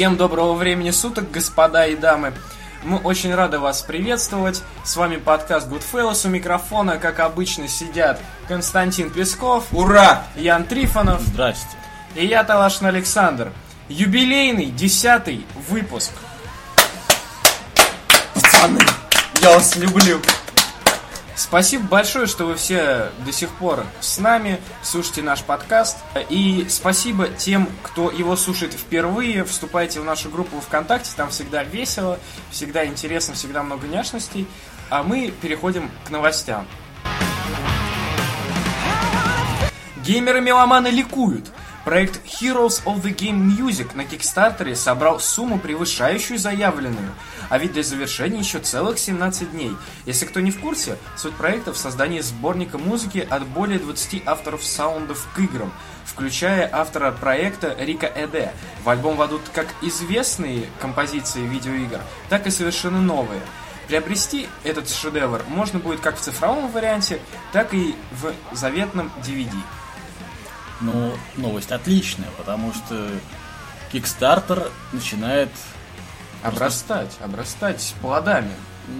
Всем доброго времени суток, господа и дамы. Мы очень рады вас приветствовать. С вами подкаст Goodfellas. У микрофона, как обычно, сидят Константин Песков, Ура! Ян Трифонов Здрасте. и я, Талашин Александр. Юбилейный, десятый выпуск. Пацаны, я вас люблю. Спасибо большое, что вы все до сих пор с нами, слушайте наш подкаст. И спасибо тем, кто его слушает впервые. Вступайте в нашу группу ВКонтакте, там всегда весело, всегда интересно, всегда много няшностей. А мы переходим к новостям. Геймеры-меломаны ликуют. Проект Heroes of the Game Music на Кикстартере собрал сумму, превышающую заявленную. А ведь до завершения еще целых 17 дней. Если кто не в курсе, суть проекта в создании сборника музыки от более 20 авторов саундов к играм, включая автора проекта Рика Эде. В альбом войдут как известные композиции видеоигр, так и совершенно новые. Приобрести этот шедевр можно будет как в цифровом варианте, так и в заветном DVD. Ну, новость отличная, потому что Kickstarter начинает... Обрастать, обрастать плодами.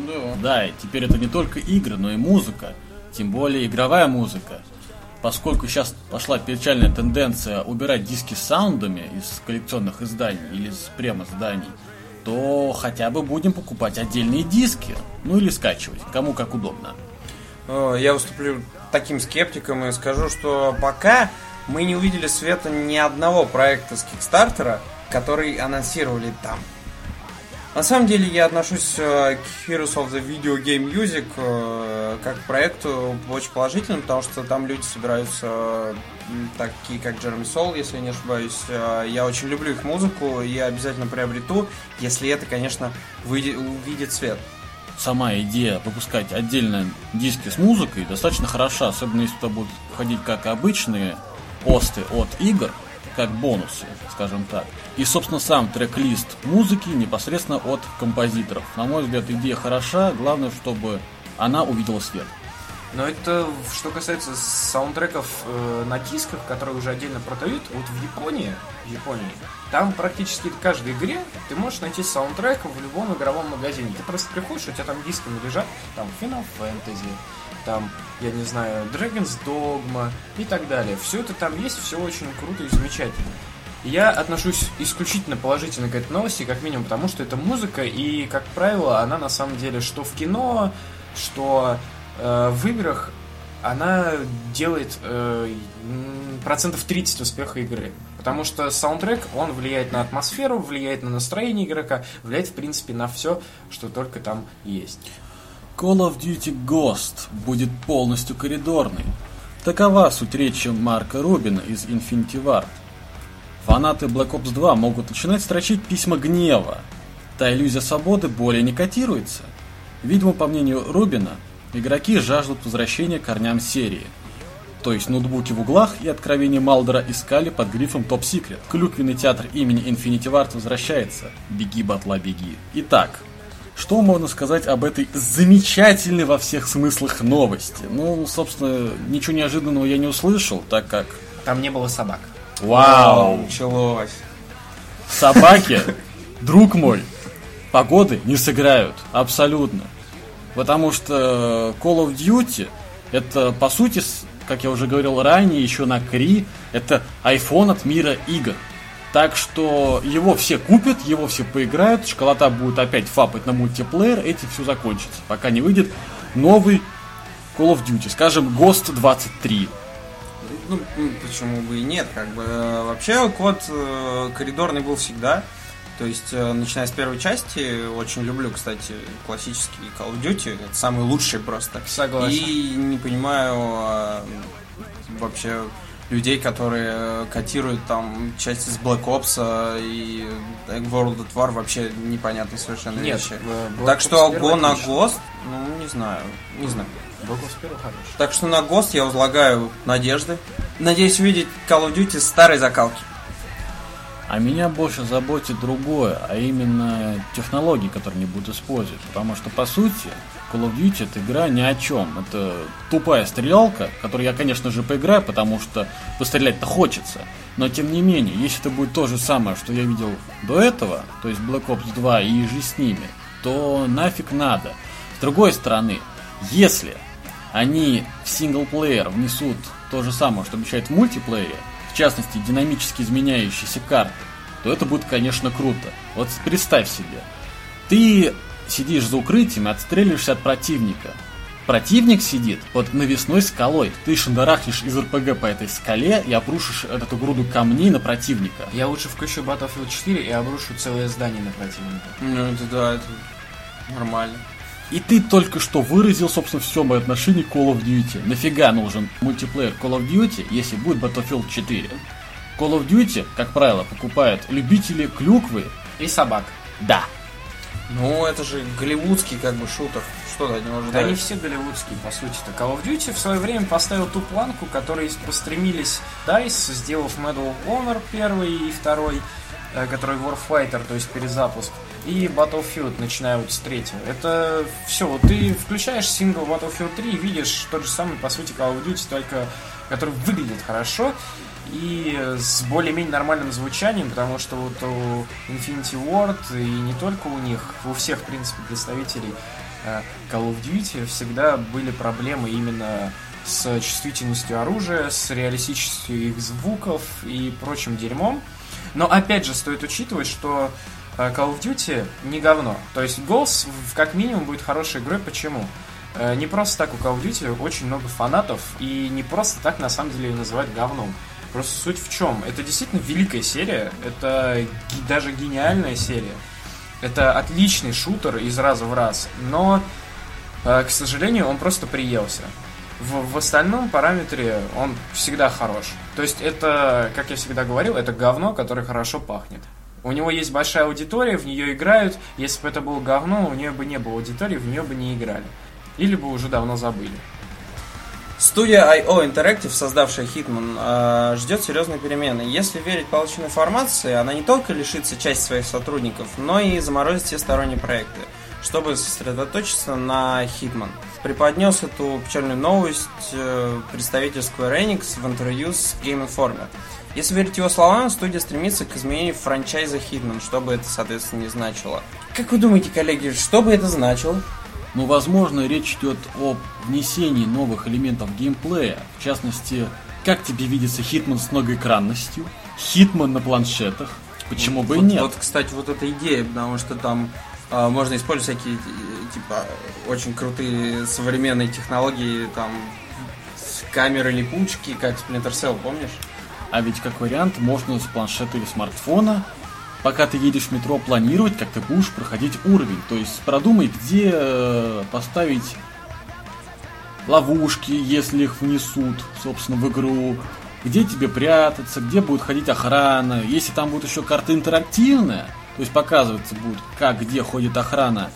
Да. Да, и теперь это не только игры, но и музыка. Тем более игровая музыка. Поскольку сейчас пошла печальная тенденция убирать диски с саундами из коллекционных изданий или из премо-изданий, то хотя бы будем покупать отдельные диски. Ну или скачивать, кому как удобно. Э, Я выступлю таким скептиком и скажу, что пока мы не увидели света ни одного проекта с Кикстартера, который анонсировали там. На самом деле я отношусь э, к Heroes of the Video Game Music э, как к проекту очень положительно, потому что там люди собираются э, такие как Джереми Сол, если я не ошибаюсь. Я очень люблю их музыку, я обязательно приобрету, если это, конечно, выйдет, увидит свет. Сама идея выпускать отдельно диски с музыкой достаточно хороша, особенно если туда будут входить как обычные посты от игр, как бонусы, скажем так. И, собственно, сам трек-лист музыки непосредственно от композиторов. На мой взгляд, идея хороша, главное, чтобы она увидела свет. Но это что касается саундтреков э, на дисках, которые уже отдельно продают, вот в Японии, в Японии, там практически в каждой игре ты можешь найти саундтрек в любом игровом магазине. Ты просто приходишь, у тебя там дисками лежат, там Final Fantasy, там, я не знаю, Dragon's Dogma и так далее. Все это там есть, все очень круто и замечательно. Я отношусь исключительно положительно к этой новости, как минимум, потому что это музыка, и, как правило, она на самом деле что в кино, что э, в играх, она делает э, процентов 30 успеха игры. Потому что саундтрек, он влияет на атмосферу, влияет на настроение игрока, влияет, в принципе, на все, что только там есть. Call of Duty Ghost будет полностью коридорный. Такова суть речи Марка Рубина из Infinity Ward. Фанаты Black Ops 2 могут начинать строчить письма гнева. Та иллюзия свободы более не котируется. Видимо, по мнению Рубина, игроки жаждут возвращения к корням серии. То есть ноутбуки в углах и откровения Малдера искали под грифом Top Secret. Клюквенный театр имени Infinity Ward возвращается. Беги, батла, беги. Итак, что можно сказать об этой замечательной во всех смыслах новости? Ну, собственно, ничего неожиданного я не услышал, так как... Там не было собак. Вау! Началось. Собаки, друг мой, погоды не сыграют. Абсолютно. Потому что Call of Duty это, по сути, как я уже говорил ранее, еще на Кри, это iPhone от мира игр. Так что его все купят, его все поиграют, школота будет опять фапать на мультиплеер, этим все закончится. Пока не выйдет новый Call of Duty, скажем, Ghost 23. Ну, м, почему бы и нет, как бы. э, Вообще, код э, коридорный был всегда. То есть, э, начиная с первой части, очень люблю, кстати, классический Call of Duty. Это самый лучший просто. Согласен. И не понимаю э, вообще людей, которые э, котируют там части с Black Ops э, и э, World at War вообще непонятно совершенно Нет, вещи. Black Так Ops что Go на. Ghost, ну, не знаю, не знаю. Black Ops первый хороший. Так что на ГОСТ я возлагаю надежды. надеюсь увидеть Call of Duty старой закалки. А меня больше заботит другое, а именно технологии, которые они будут использовать. Потому что, по сути, Call of Duty это игра ни о чем. Это тупая стрелялка, которую я, конечно же, поиграю, потому что пострелять-то хочется. Но, тем не менее, если это будет то же самое, что я видел до этого, то есть Black Ops 2 и же с ними, то нафиг надо. С другой стороны, если они в синглплеер внесут то же самое, что обещают в мультиплеере, в частности, динамически изменяющиеся карты, то это будет, конечно, круто. Вот представь себе, ты сидишь за укрытием и отстреливаешься от противника. Противник сидит под навесной скалой. Ты шандарахнешь из РПГ по этой скале и обрушишь эту груду камней на противника. Я лучше включу Battlefield 4 и обрушу целое здание на противника. Ну, это да, это нормально. И ты только что выразил, собственно, все мое отношение к Call of Duty. Нафига нужен мультиплеер Call of Duty, если будет Battlefield 4? Call of Duty, как правило, покупают любители клюквы. И собак. Да. Ну, это же голливудский как бы шутер. Что ты от него Да они ожидаешь? все голливудские, по сути-то. Call of Duty в свое время поставил ту планку, которой постремились DICE, сделав Medal of Honor первый и второй, э, который Warfighter, то есть перезапуск, и Battlefield, начиная вот с третьего. Это все, вот ты включаешь сингл Battlefield 3 и видишь тот же самый, по сути, Call of Duty, только который выглядит хорошо и с более-менее нормальным звучанием, потому что вот у Infinity Ward и не только у них, у всех, в принципе, представителей э, Call of Duty всегда были проблемы именно с чувствительностью оружия, с реалистичностью их звуков и прочим дерьмом. Но опять же стоит учитывать, что э, Call of Duty не говно. То есть Ghost как минимум будет хорошей игрой. Почему? Э, Не просто так у Call of Duty очень много фанатов, и не просто так на самом деле ее называют говном. Просто суть в чем? Это действительно великая серия, это даже гениальная серия. Это отличный шутер из раза в раз, но, э, к сожалению, он просто приелся. В, в остальном параметре он всегда хорош. То есть это, как я всегда говорил, это говно, которое хорошо пахнет. У него есть большая аудитория, в нее играют. Если бы это было говно, у нее бы не было аудитории, в нее бы не играли. Или бы уже давно забыли. Студия IO Interactive, создавшая Hitman, э, ждет серьезной перемены. Если верить полученной информации, она не только лишится части своих сотрудников, но и заморозит все сторонние проекты, чтобы сосредоточиться на Hitman. Преподнес эту печальную новость э, представитель Square Enix в интервью с Game Informer. Если верить его словам, студия стремится к изменению франчайза Hitman, что бы это, соответственно, не значило. Как вы думаете, коллеги, что бы это значило? Ну, возможно, речь идет об внесении новых элементов геймплея. В частности, как тебе видится Хитман с многоэкранностью, Хитман на планшетах. Почему бы и вот, нет? Вот, кстати, вот эта идея, потому что там а, можно использовать всякие, э, типа, очень крутые современные технологии, там, с камеры липучки, как Splinter Cell, помнишь? А ведь как вариант можно с планшета или смартфона, пока ты едешь в метро, планировать, как ты будешь проходить уровень. То есть продумай, где э, поставить ловушки, если их внесут, собственно, в игру, где тебе прятаться, где будет ходить охрана. Если там будет еще карта интерактивная, то есть показываться будет, как, где ходит охрана,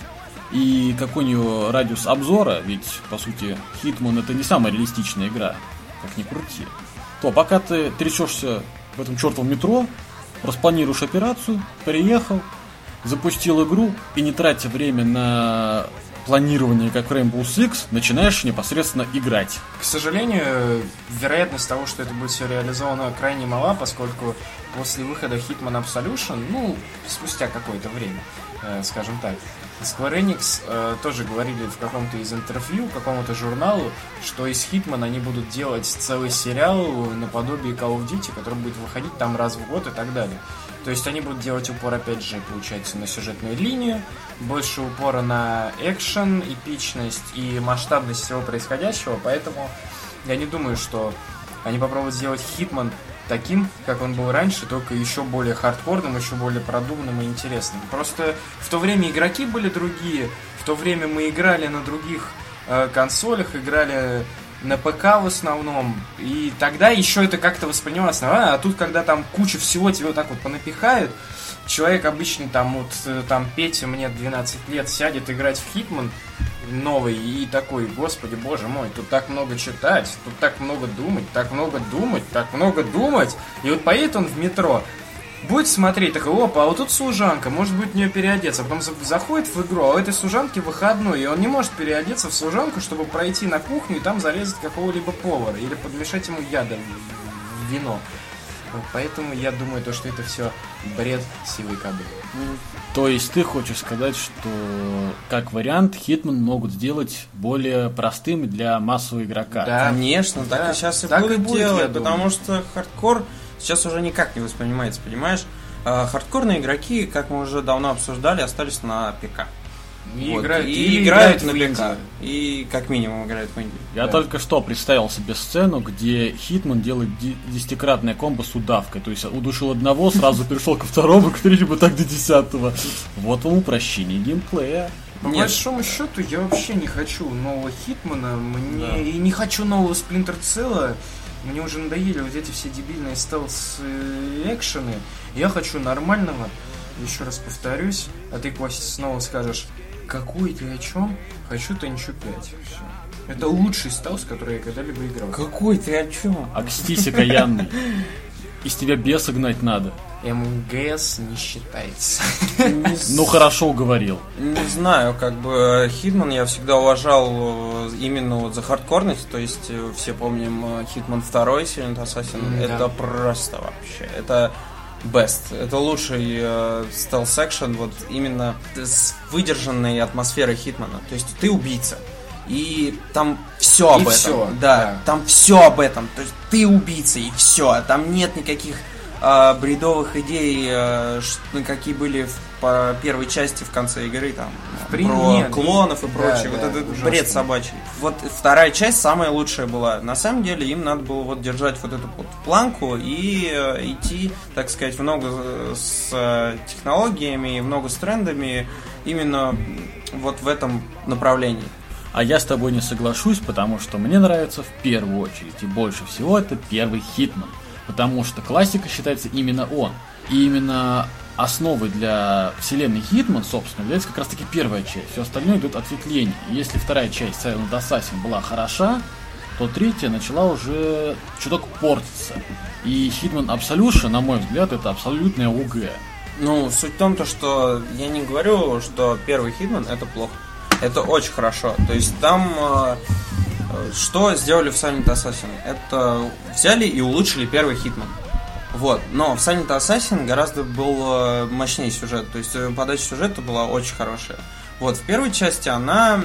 и какой у нее радиус обзора, ведь, по сути, Hitman это не самая реалистичная игра, как ни крути, то пока ты трясешься в этом чертовом метро, распланируешь операцию, приехал, запустил игру и не тратя время на планирование, как Rainbow Six, начинаешь непосредственно играть. К сожалению, вероятность того, что это будет все реализовано, крайне мала, поскольку после выхода Hitman Absolution, ну, спустя какое-то время, э, скажем так, Square Enix э, тоже говорили в каком-то из интервью, какому-то журналу, что из Hitman они будут делать целый сериал наподобие Call of Duty, который будет выходить там раз в год и так далее. То есть они будут делать упор, опять же, получается, на сюжетную линию, больше упора на экшен, эпичность и масштабность всего происходящего, поэтому я не думаю, что они попробуют сделать Хитман таким, как он был раньше, только еще более хардкорным, еще более продуманным и интересным. Просто в то время игроки были другие, в то время мы играли на других э, консолях, играли на ПК в основном, и тогда еще это как-то воспринималось нормально, а тут, когда там куча всего тебе вот так вот понапихают, человек обычный там вот, э, там Петя, мне 12 лет, сядет играть в Хитман, новый и такой, господи, боже мой, тут так много читать, тут так много думать, так много думать, так много думать. И вот поедет он в метро, будет смотреть, такой, опа, а вот тут служанка, может быть, в нее переодеться. А потом заходит в игру, а у этой служанки выходной, и он не может переодеться в служанку, чтобы пройти на кухню и там зарезать какого-либо повара или подмешать ему ядом в вино. Поэтому я думаю, то, что это все бред силой кобылы. То есть ты хочешь сказать, что как вариант Хитман могут сделать более простым для массового игрока? Да. Конечно, да. так и сейчас и так будут и будет, делать, потому что хардкор сейчас уже никак не воспринимается, понимаешь? А, хардкорные игроки, как мы уже давно обсуждали, остались на ПК. И, вот. играют, и играют, играют на ПК. И как минимум играют в инди. Я да. только что представил себе сцену, где Хитман делает десятикратное комбо с удавкой. То есть удушил одного, сразу перешел ко второму, к третьему, так до десятого. Вот вам упрощение геймплея. По Нет. большому счету, я вообще не хочу нового Хитмана, мне да. и не хочу нового Сплинтер Целла. Мне уже надоели вот эти все дебильные стелс-экшены. Я хочу нормального. Еще раз повторюсь, а ты, Костя, снова скажешь, какой ты о чем? Хочу Тенчу 5. Все. Это лучший стелс, который я когда-либо играл. Какой ты о чем? Акстись окаянный. Из тебя беса гнать надо. МГС не считается. Ну хорошо уговорил. Не знаю, как бы Хитман я всегда уважал э, именно вот за хардкорность, то есть э, все помним Хитман 2 Silent Assassin, это просто вообще, это best. Это лучший э, стелс-экшен вот именно с выдержанной атмосферой Хитмана. То есть ты убийца. И там все об и этом. Все, да, да, там все об этом. То есть ты убийца и все. Там нет никаких э, бредовых идей, э, какие были в по первой части в конце игры там При... про нет, клонов и прочее. Да, вот да, этот бред собачий. Вот вторая часть самая лучшая была. На самом деле им надо было вот держать вот эту вот планку и э, идти, так сказать, много с э, технологиями, много с трендами именно вот в этом направлении. А я с тобой не соглашусь, потому что мне нравится в первую очередь и больше всего это первый Хитман. Потому что классика считается именно он. И именно основой для вселенной Хитман, собственно, является как раз таки первая часть. Все остальное идет ответвление. И если вторая часть Silent Assassin была хороша, то третья начала уже чуток портиться. И Hitman Absolution, на мой взгляд, это абсолютная УГ. Ну, суть в том, то, что я не говорю, что первый Hitman это плохо. Это очень хорошо. То есть там э, что сделали в Silent Assassin? Это взяли и улучшили первый Hitman. Вот, но в Silent Assassin гораздо был э, мощнее сюжет, то есть э, подача сюжета была очень хорошая. Вот, в первой части она,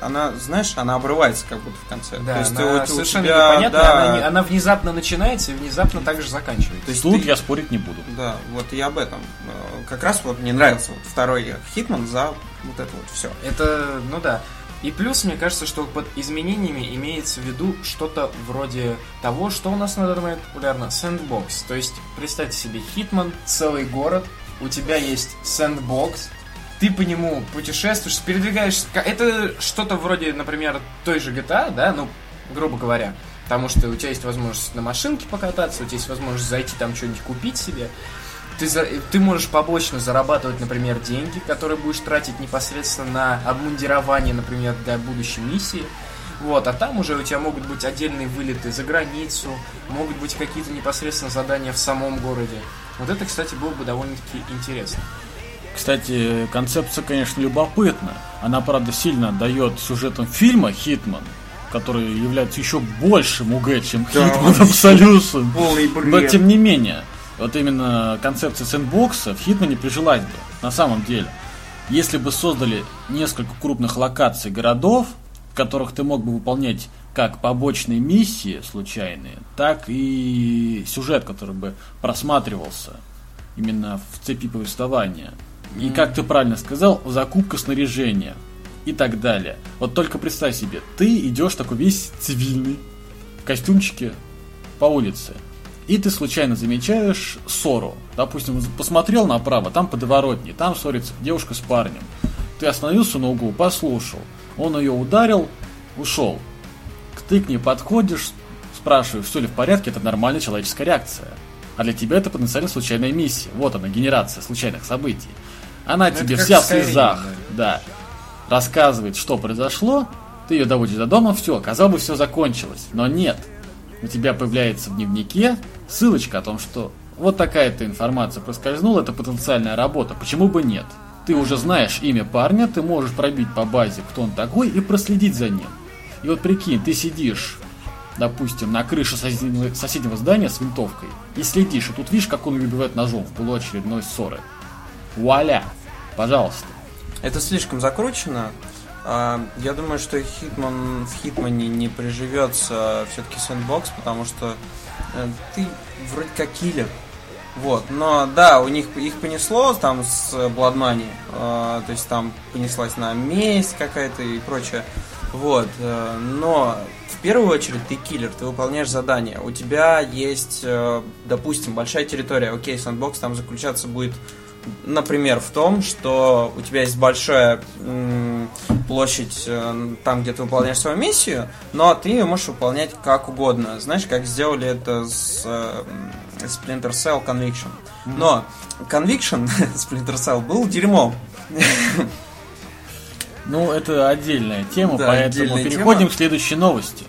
она, знаешь, она обрывается как будто в конце. Да, то есть она у, совершенно у тебя, непонятно, да, она, она внезапно начинается и внезапно также заканчивается. То есть тут ты, я спорить не буду. Да, вот я об этом. Э, как раз вот мне нравился вот второй Хитман за вот это вот все. Это, ну да. И плюс, мне кажется, что под изменениями имеется в виду что-то вроде того, что у нас на данный момент популярно, сэндбокс. То есть, представьте себе, Хитман, целый город, у тебя есть сэндбокс, ты по нему путешествуешь, передвигаешься. Это что-то вроде, например, той же GTA, да, ну, грубо говоря. Потому что у тебя есть возможность на машинке покататься, у тебя есть возможность зайти там что-нибудь купить себе ты, за, ты можешь побочно зарабатывать, например, деньги, которые будешь тратить непосредственно на обмундирование, например, для будущей миссии. Вот, а там уже у тебя могут быть отдельные вылеты за границу, могут быть какие-то непосредственно задания в самом городе. Вот это, кстати, было бы довольно-таки интересно. Кстати, концепция, конечно, любопытна. Она, правда, сильно отдает сюжетам фильма «Хитман», который является еще большим УГ, чем да, Hitman Absolution. Но тем не менее, вот именно концепция сэндбокса в Хитмане прижилась бы, на самом деле. Если бы создали несколько крупных локаций городов, в которых ты мог бы выполнять как побочные миссии случайные, так и сюжет, который бы просматривался именно в цепи повествования. И как ты правильно сказал, закупка снаряжения и так далее. Вот только представь себе, ты идешь такой весь цивильный, в костюмчике по улице и ты случайно замечаешь ссору. Допустим, посмотрел направо, там подворотни, там ссорится девушка с парнем. Ты остановился на углу, послушал. Он ее ударил, ушел. Ты к ней подходишь, спрашиваешь, все ли в порядке, это нормальная человеческая реакция. А для тебя это потенциально случайная миссия. Вот она, генерация случайных событий. Она Но ну, тебе вся в слезах, да. рассказывает, что произошло, ты ее доводишь до дома, все, казалось бы, все закончилось. Но нет. У тебя появляется в дневнике ссылочка о том, что вот такая-то информация проскользнула, это потенциальная работа, почему бы нет? Ты уже знаешь имя парня, ты можешь пробить по базе, кто он такой, и проследить за ним. И вот прикинь, ты сидишь, допустим, на крыше соседнего, соседнего здания с винтовкой и следишь, и тут видишь, как он ее убивает ножом в пылу очередной ссоры. Вуаля! Пожалуйста. Это слишком закручено. А, Я думаю, что Хитман в Хитмане не приживется все-таки sandbox, потому что ты вроде как киллер. Вот, но да, у них их понесло там с Money, э, то есть там понеслась на месть какая-то и прочее. Вот, э, но в первую очередь ты киллер, ты выполняешь задания. У тебя есть, э, допустим, большая территория, окей, sandbox там заключаться будет например, в том, что у тебя есть большая площадь э, там, где ты выполняешь свою миссию, но ты ее можешь выполнять как угодно. Знаешь, как сделали это с э, Splinter Cell Conviction. Но Conviction Splinter Cell был дерьмом. Ну, это отдельная тема, Да, поэтому отдельная переходим тема. к следующей новости.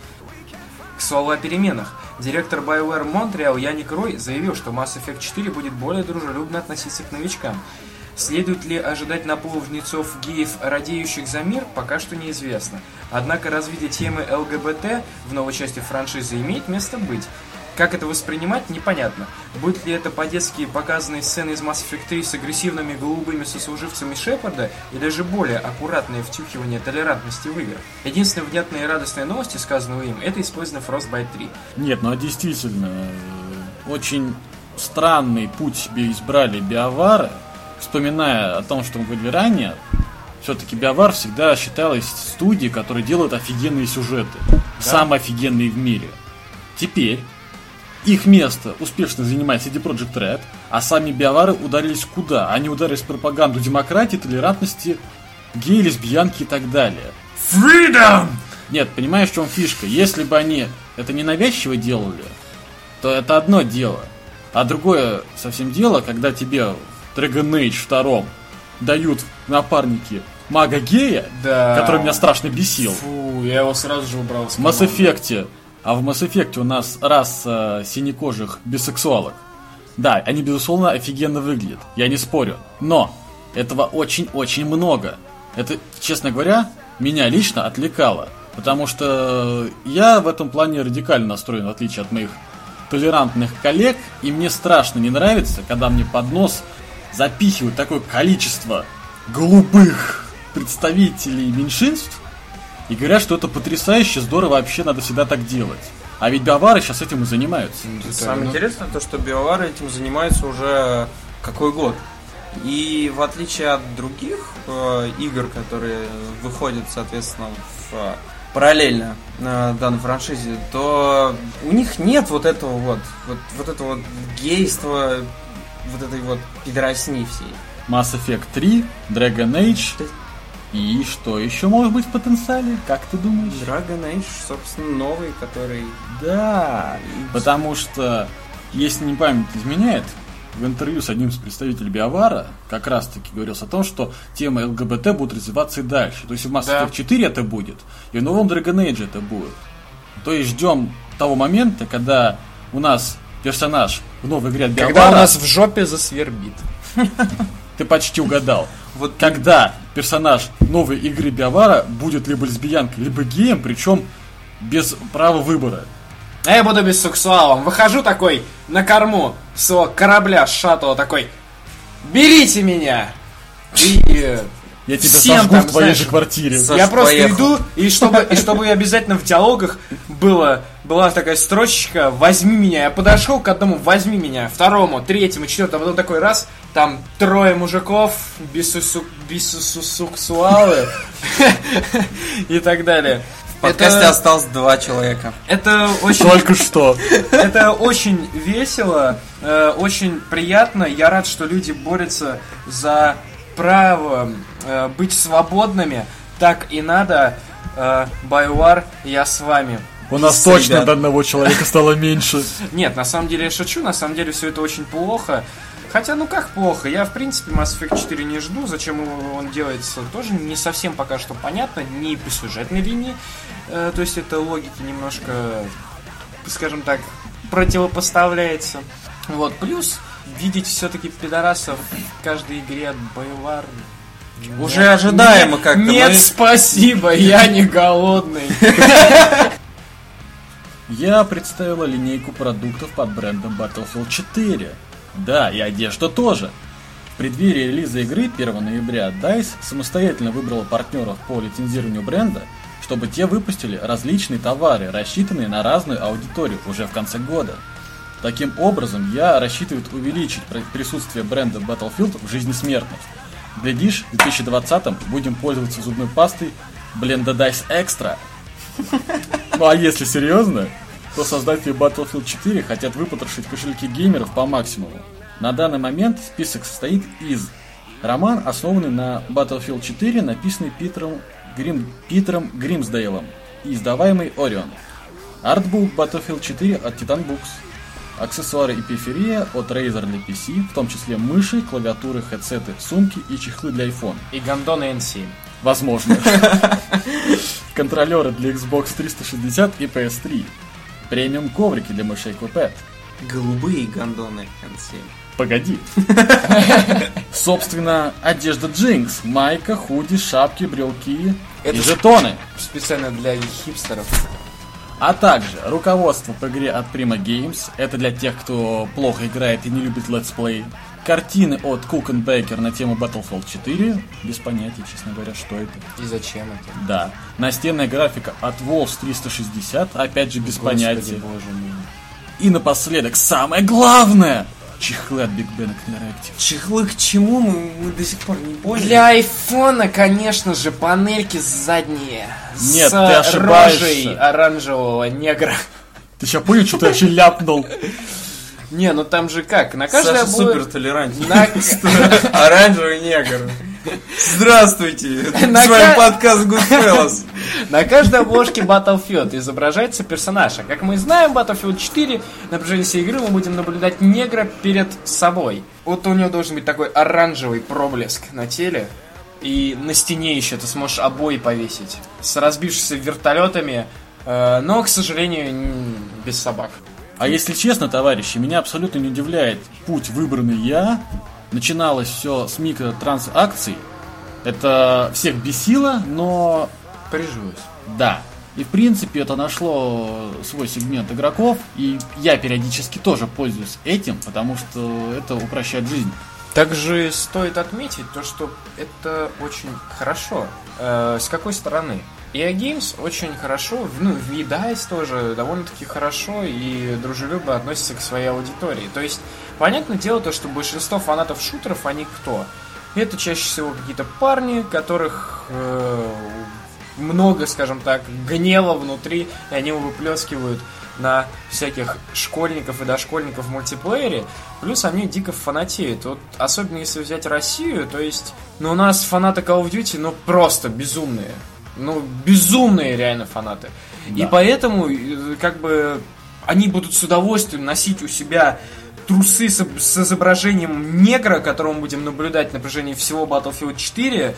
К слову о переменах. Директор BioWare Montreal Яник Рой заявил, что Mass Effect 4 будет более дружелюбно относиться к новичкам. Следует ли ожидать наплыва жнецов геев, радеющих за мир, пока что неизвестно. Однако развитие темы ЛГБТ в новой части франшизы имеет место быть. Как это воспринимать, непонятно. Будет ли это по-детски показанные сцены из Mass Effect 3 с агрессивными голубыми сослуживцами Шепарда и даже более аккуратное втюхивание толерантности в играх. Единственная внятная и радостная новость, сказанного им, это использование Frostbite 3. Нет, ну а действительно, э, очень странный путь себе избрали биовары, вспоминая о том, что мы говорили ранее, все-таки Биовар всегда считалась студией, которая делает офигенные сюжеты. Самые офигенные в мире. Теперь их место успешно занимает CD Projekt Red, а сами биовары ударились куда? Они ударились в пропаганду демократии, толерантности, геи, лесбиянки и так далее. Freedom! Нет, понимаешь, в чем фишка? Если бы они это ненавязчиво делали, то это одно дело. А другое совсем дело, когда тебе в Dragon Age 2 дают напарники мага-гея, Да. который меня страшно бесил. Фу, я его сразу же убрал с В Mass Effect. А в Mass Effect у нас раса синекожих бисексуалок. Да, они, безусловно, офигенно выглядят. Я не спорю. Но этого очень-очень много. Это, честно говоря, меня лично отвлекало. Потому что я в этом плане радикально настроен, в отличие от моих толерантных коллег. И мне страшно не нравится, когда мне под нос запихивают такое количество голубых представителей меньшинств, и говорят, что это потрясающе, здорово, вообще надо всегда так делать. А ведь биовары сейчас этим и занимаются. Самое интересное то, что биовары этим занимаются уже какой год. И в отличие от других э, игр, которые выходят, соответственно, в, э, параллельно э, данной франшизе, то у них нет вот этого вот, вот, вот этого вот гейства, вот этой вот пидоросни всей. Mass Effect 3, Dragon Age. И что еще может быть в потенциале? Как ты думаешь? Dragon Age, собственно, новый, который... Да, потому что, если не память изменяет, в интервью с одним из представителей Биовара как раз таки говорилось о том, что тема ЛГБТ будет развиваться и дальше. То есть в Mass Да. Effect 4 это будет, и в новом Dragon Age это будет. То есть ждем того момента, когда у нас персонаж в новой игре от Биовара, Когда у нас в жопе засвербит. ты почти угадал. Вот Когда персонаж новой игры Биовара будет либо лесбиянкой, либо геем, причем без права выбора. А я буду бисексуалом. Выхожу такой на корму своего корабля шаттла такой. Берите меня! И Я тебя Всем сожгу там, в твоей знаешь, же квартире. Саша я просто поехал. иду, и чтобы, и чтобы обязательно в диалогах было, была такая строчечка «возьми меня». Я подошел к одному «возьми меня», второму, третьему, четвертому, а потом такой раз, там трое мужиков, бисусу- бисусексуалы и так далее. в подкасте Это- осталось два человека. Это очень Только что. это очень весело, э, очень приятно. Я рад, что люди борются за право э, быть свободными. Так и надо. Э, Байвар, я с вами. У нас Пицца, точно до одного человека стало меньше. Нет, на самом деле я шучу, на самом деле все это очень плохо. Хотя, ну как плохо, я в принципе Mass Effect 4 не жду, зачем его он делается, тоже не совсем пока что понятно, не по сюжетной линии, э, то есть это логики немножко, скажем так, противопоставляется. Вот, плюс видеть все-таки пидорасов в каждой игре от Боевар Уже ожидаемо нет, как-то. Нет, Мы- спасибо, я не голодный. Я представила линейку продуктов под брендом Battlefield 4. Да, и одежда тоже. В преддверии релиза игры 1 ноября DICE самостоятельно выбрала партнеров по лицензированию бренда, чтобы те выпустили различные товары, рассчитанные на разную аудиторию уже в конце года. Таким образом, я рассчитываю увеличить при- присутствие бренда Battlefield в жизни смертных. Глядишь, в 2020 будем пользоваться зубной пастой Blenda Dice Extra. Ну а если серьезно, то создатели Battlefield 4 хотят выпотрошить кошельки геймеров по максимуму. На данный момент список состоит из роман, основанный на Battlefield 4, написанный Питером, Грим, Питером Гримсдейлом и издаваемый Orion. Артбук Battlefield 4 от Titan Books. Аксессуары и периферия от Razer для PC, в том числе мыши, клавиатуры, хедсеты, сумки и чехлы для iPhone. И гондоны N7. Возможно. Контролеры для Xbox 360 и PS3. Премиум коврики для мышей Quipet. Голубые гондоны N7. Погоди. Собственно, одежда Jinx. Майка, худи, шапки, брелки Это и жетоны. Специально для хипстеров. А также руководство по игре от Prima Games. Это для тех, кто плохо играет и не любит летсплей. Картины от Cook and Becker на тему Battlefield 4. Без понятия, честно говоря, что это. И зачем это? Да. Настенная графика от Wolves 360. Опять же, без Господи, понятия. боже мой. И напоследок, самое главное! Чехлы от Big Ben Interactive. Чехлы к чему мы, мы до сих пор не поняли. Для айфона, конечно же, панельки задние. Нет, с ты ошибаешься. рожей оранжевого негра. Ты сейчас понял, что ты вообще ляпнул? Не, ну там же как, на каждой Саша обои- супер толерантен. На- Оранжевый негр. Здравствуйте. На С вами ка- подкаст Goodfellas. На каждой обложке Battlefield изображается персонаж. А как мы знаем, Battlefield 4 на протяжении всей игры мы будем наблюдать негра перед собой. Вот у него должен быть такой оранжевый проблеск на теле. И на стене еще ты сможешь обои повесить. С разбившимися вертолетами. э, но, к сожалению, без собак. А если честно, товарищи, меня абсолютно не удивляет путь, выбранный я. Начиналось все с микротранзакций. Это всех бесило, но Прижилось. да. И в принципе это нашло свой сегмент игроков, и я периодически тоже пользуюсь этим, потому что это упрощает жизнь. Также стоит отметить то, что это очень хорошо. Э, с какой стороны? EA Games очень хорошо, ну, в DICE тоже довольно-таки хорошо и дружелюбно относится к своей аудитории. То есть, понятное дело то, что большинство фанатов шутеров, они кто? Это чаще всего какие-то парни, которых э, много, скажем так, гнева внутри, и они его выплескивают на всяких школьников и дошкольников в мультиплеере, плюс они дико фанатеют. Вот особенно если взять Россию, то есть, ну у нас фанаты Call of Duty, ну просто безумные. Ну, безумные реально фанаты. И Да. поэтому, э, как бы, они будут с удовольствием носить у себя трусы с, с изображением негра, которого мы будем наблюдать на протяжении всего Battlefield 4,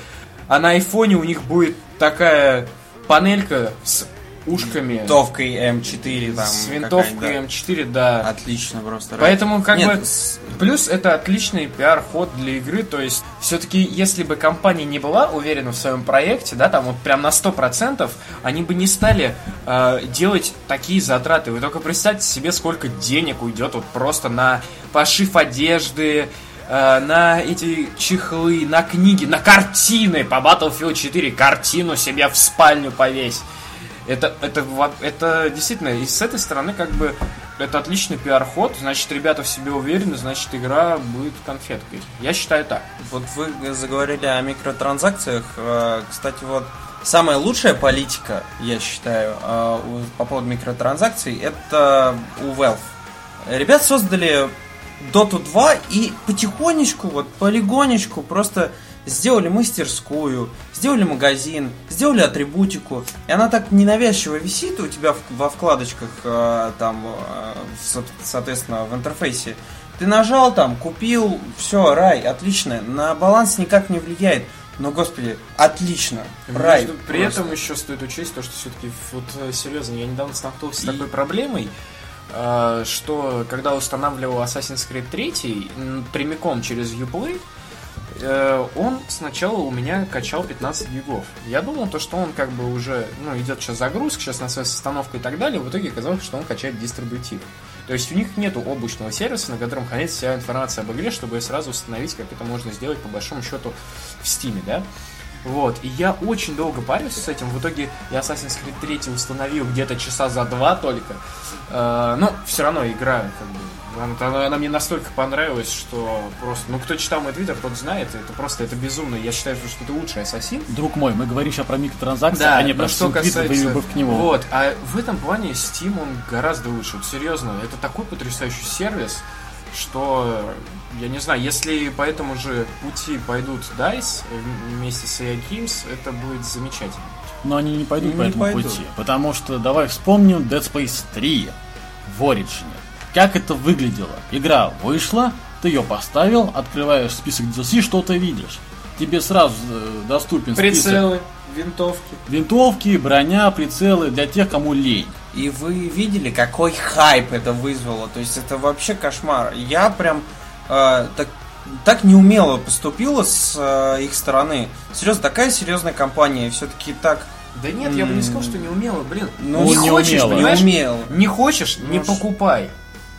а на айфоне у них будет такая панелька с ушками, Винтовкой М4 там. с винтовкой какая-нибудь, М4, да. да. Отлично просто. Поэтому как Нет, бы с- плюс это отличный пиар-ход для игры, то есть все-таки если бы компания не была уверена в своем проекте, да, там вот прям на 100%, они бы не стали э, делать такие затраты. Вы только представьте себе, сколько денег уйдет вот просто на пошив одежды, э, на эти чехлы, на книги, на картины по Battlefield 4, картину себе в спальню повесь. Это, это, это действительно, и с этой стороны, как бы, это отличный пиар-ход, значит, ребята в себе уверены, значит, игра будет конфеткой. Я считаю так. Вот вы заговорили о микротранзакциях. Э, Кстати, вот самая лучшая политика, я считаю, э, по поводу микротранзакций, это у Valve. Ребят создали Dota 2 и потихонечку, вот полигонечку просто сделали мастерскую, сделали магазин, сделали атрибутику, и она так ненавязчиво висит у тебя в- во вкладочках, э, там, э, в со- соответственно, в интерфейсе. Ты нажал там, купил, все, рай, отлично, на баланс никак не влияет. Но, господи, отлично, рай. Между- при просто. этом еще стоит учесть то, что все-таки, вот э, серьезно, я недавно столкнулся с такой проблемой, э, что когда устанавливал Assassin's Creed 3 м, прямиком через Uplay, э, он сначала у меня качал 15 гигов. Я думал, то, что он как бы уже, ну, идет сейчас загрузка, сейчас на связь с остановкой и так далее, в итоге оказалось, что он качает дистрибутив. То есть у них нету облачного сервиса, на котором хранится вся информация об игре, чтобы сразу установить, как это можно сделать по большому счету в Steam, да? Вот, и я очень долго парился с этим. В итоге я Assassin's Creed 3 установил где-то часа за два только. Э, но все равно игра, как бы, она, она- мне настолько понравилась, что просто, ну, кто читал мой твиттер, тот знает, это просто, это безумно. Я считаю, что это лучший ассасин. Друг мой, мы говорим сейчас про микротранзакции, а не про что касается... любовь к нему. Вот, а в этом плане Steam, он гораздо лучше. Вот серьезно, это такой потрясающий сервис, что, я не знаю, если по этому же пути пойдут DICE вместе с EA Games, это будет замечательно. Но они не пойдут Не по этому пойдут. пути. Потому что давай вспомним Dead Space 3 в Origin. Как это выглядело? Игра вышла, ты ее поставил, открываешь список DLC, что ты видишь. Тебе сразу э, доступен список Прицелы, винтовки. винтовки, броня, прицелы для тех, кому лень. И вы видели, какой хайп это вызвало? То есть это вообще кошмар. Я прям э, так, так неумело поступила с э, их стороны. Серьезно, такая серьезная компания, все-таки так Да нет, я бы не сказал, что не умела, блин. Ну, не не хочешь, умела. понимаешь? не умел. Не хочешь, не Ну, покупай.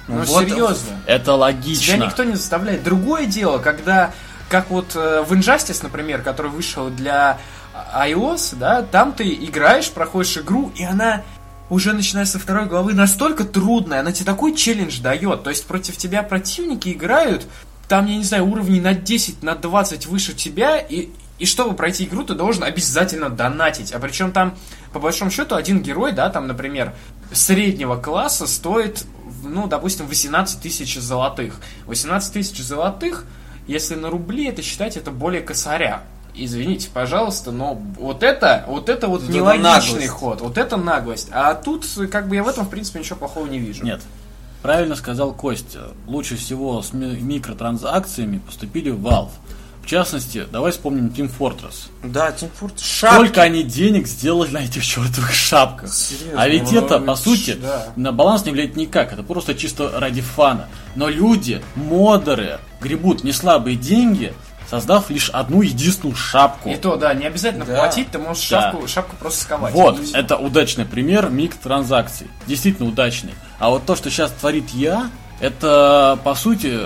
ну Ну, вот- серьезно. Это Тебя логично. никто не заставляет. Другое дело, когда, как вот э, в Injustice, например, который вышел для iOS, да, там ты играешь, проходишь игру, и она уже начиная со второй главы настолько трудная, она тебе такой челлендж дает. То есть против тебя противники играют, там, я не знаю, уровней на 10, на 20 выше тебя, и, и чтобы пройти игру, ты должен обязательно донатить. А причем там, по большому счету, один герой, да, там, например, среднего класса стоит, ну, допустим, 18 тысяч золотых. 18 тысяч золотых, если на рубли это считать, это более косаря. Извините, пожалуйста, но вот это, вот это вот Это нелогичный наглость. ход, вот это наглость. А тут, как бы, я в этом, в принципе, ничего плохого не вижу. Нет. Правильно сказал Костя. Лучше всего с ми- микротранзакциями поступили Valve. В частности, давай вспомним Team Fortress. Да, Team Fortress. Шапки. Сколько они денег сделали на этих чертовых шапках. Серьезно. А ведь Ну, это, по сути, да. на баланс не влияет никак. Это просто чисто ради фана. Но люди, модеры, гребут неслабые деньги, создав лишь одну единственную шапку. И то, да, не обязательно Да. платить, ты можешь Да. шапку, шапку просто сковать. Вот, это удачный пример микротранзакций. Действительно удачный. А вот то, что сейчас творит я, это, по сути,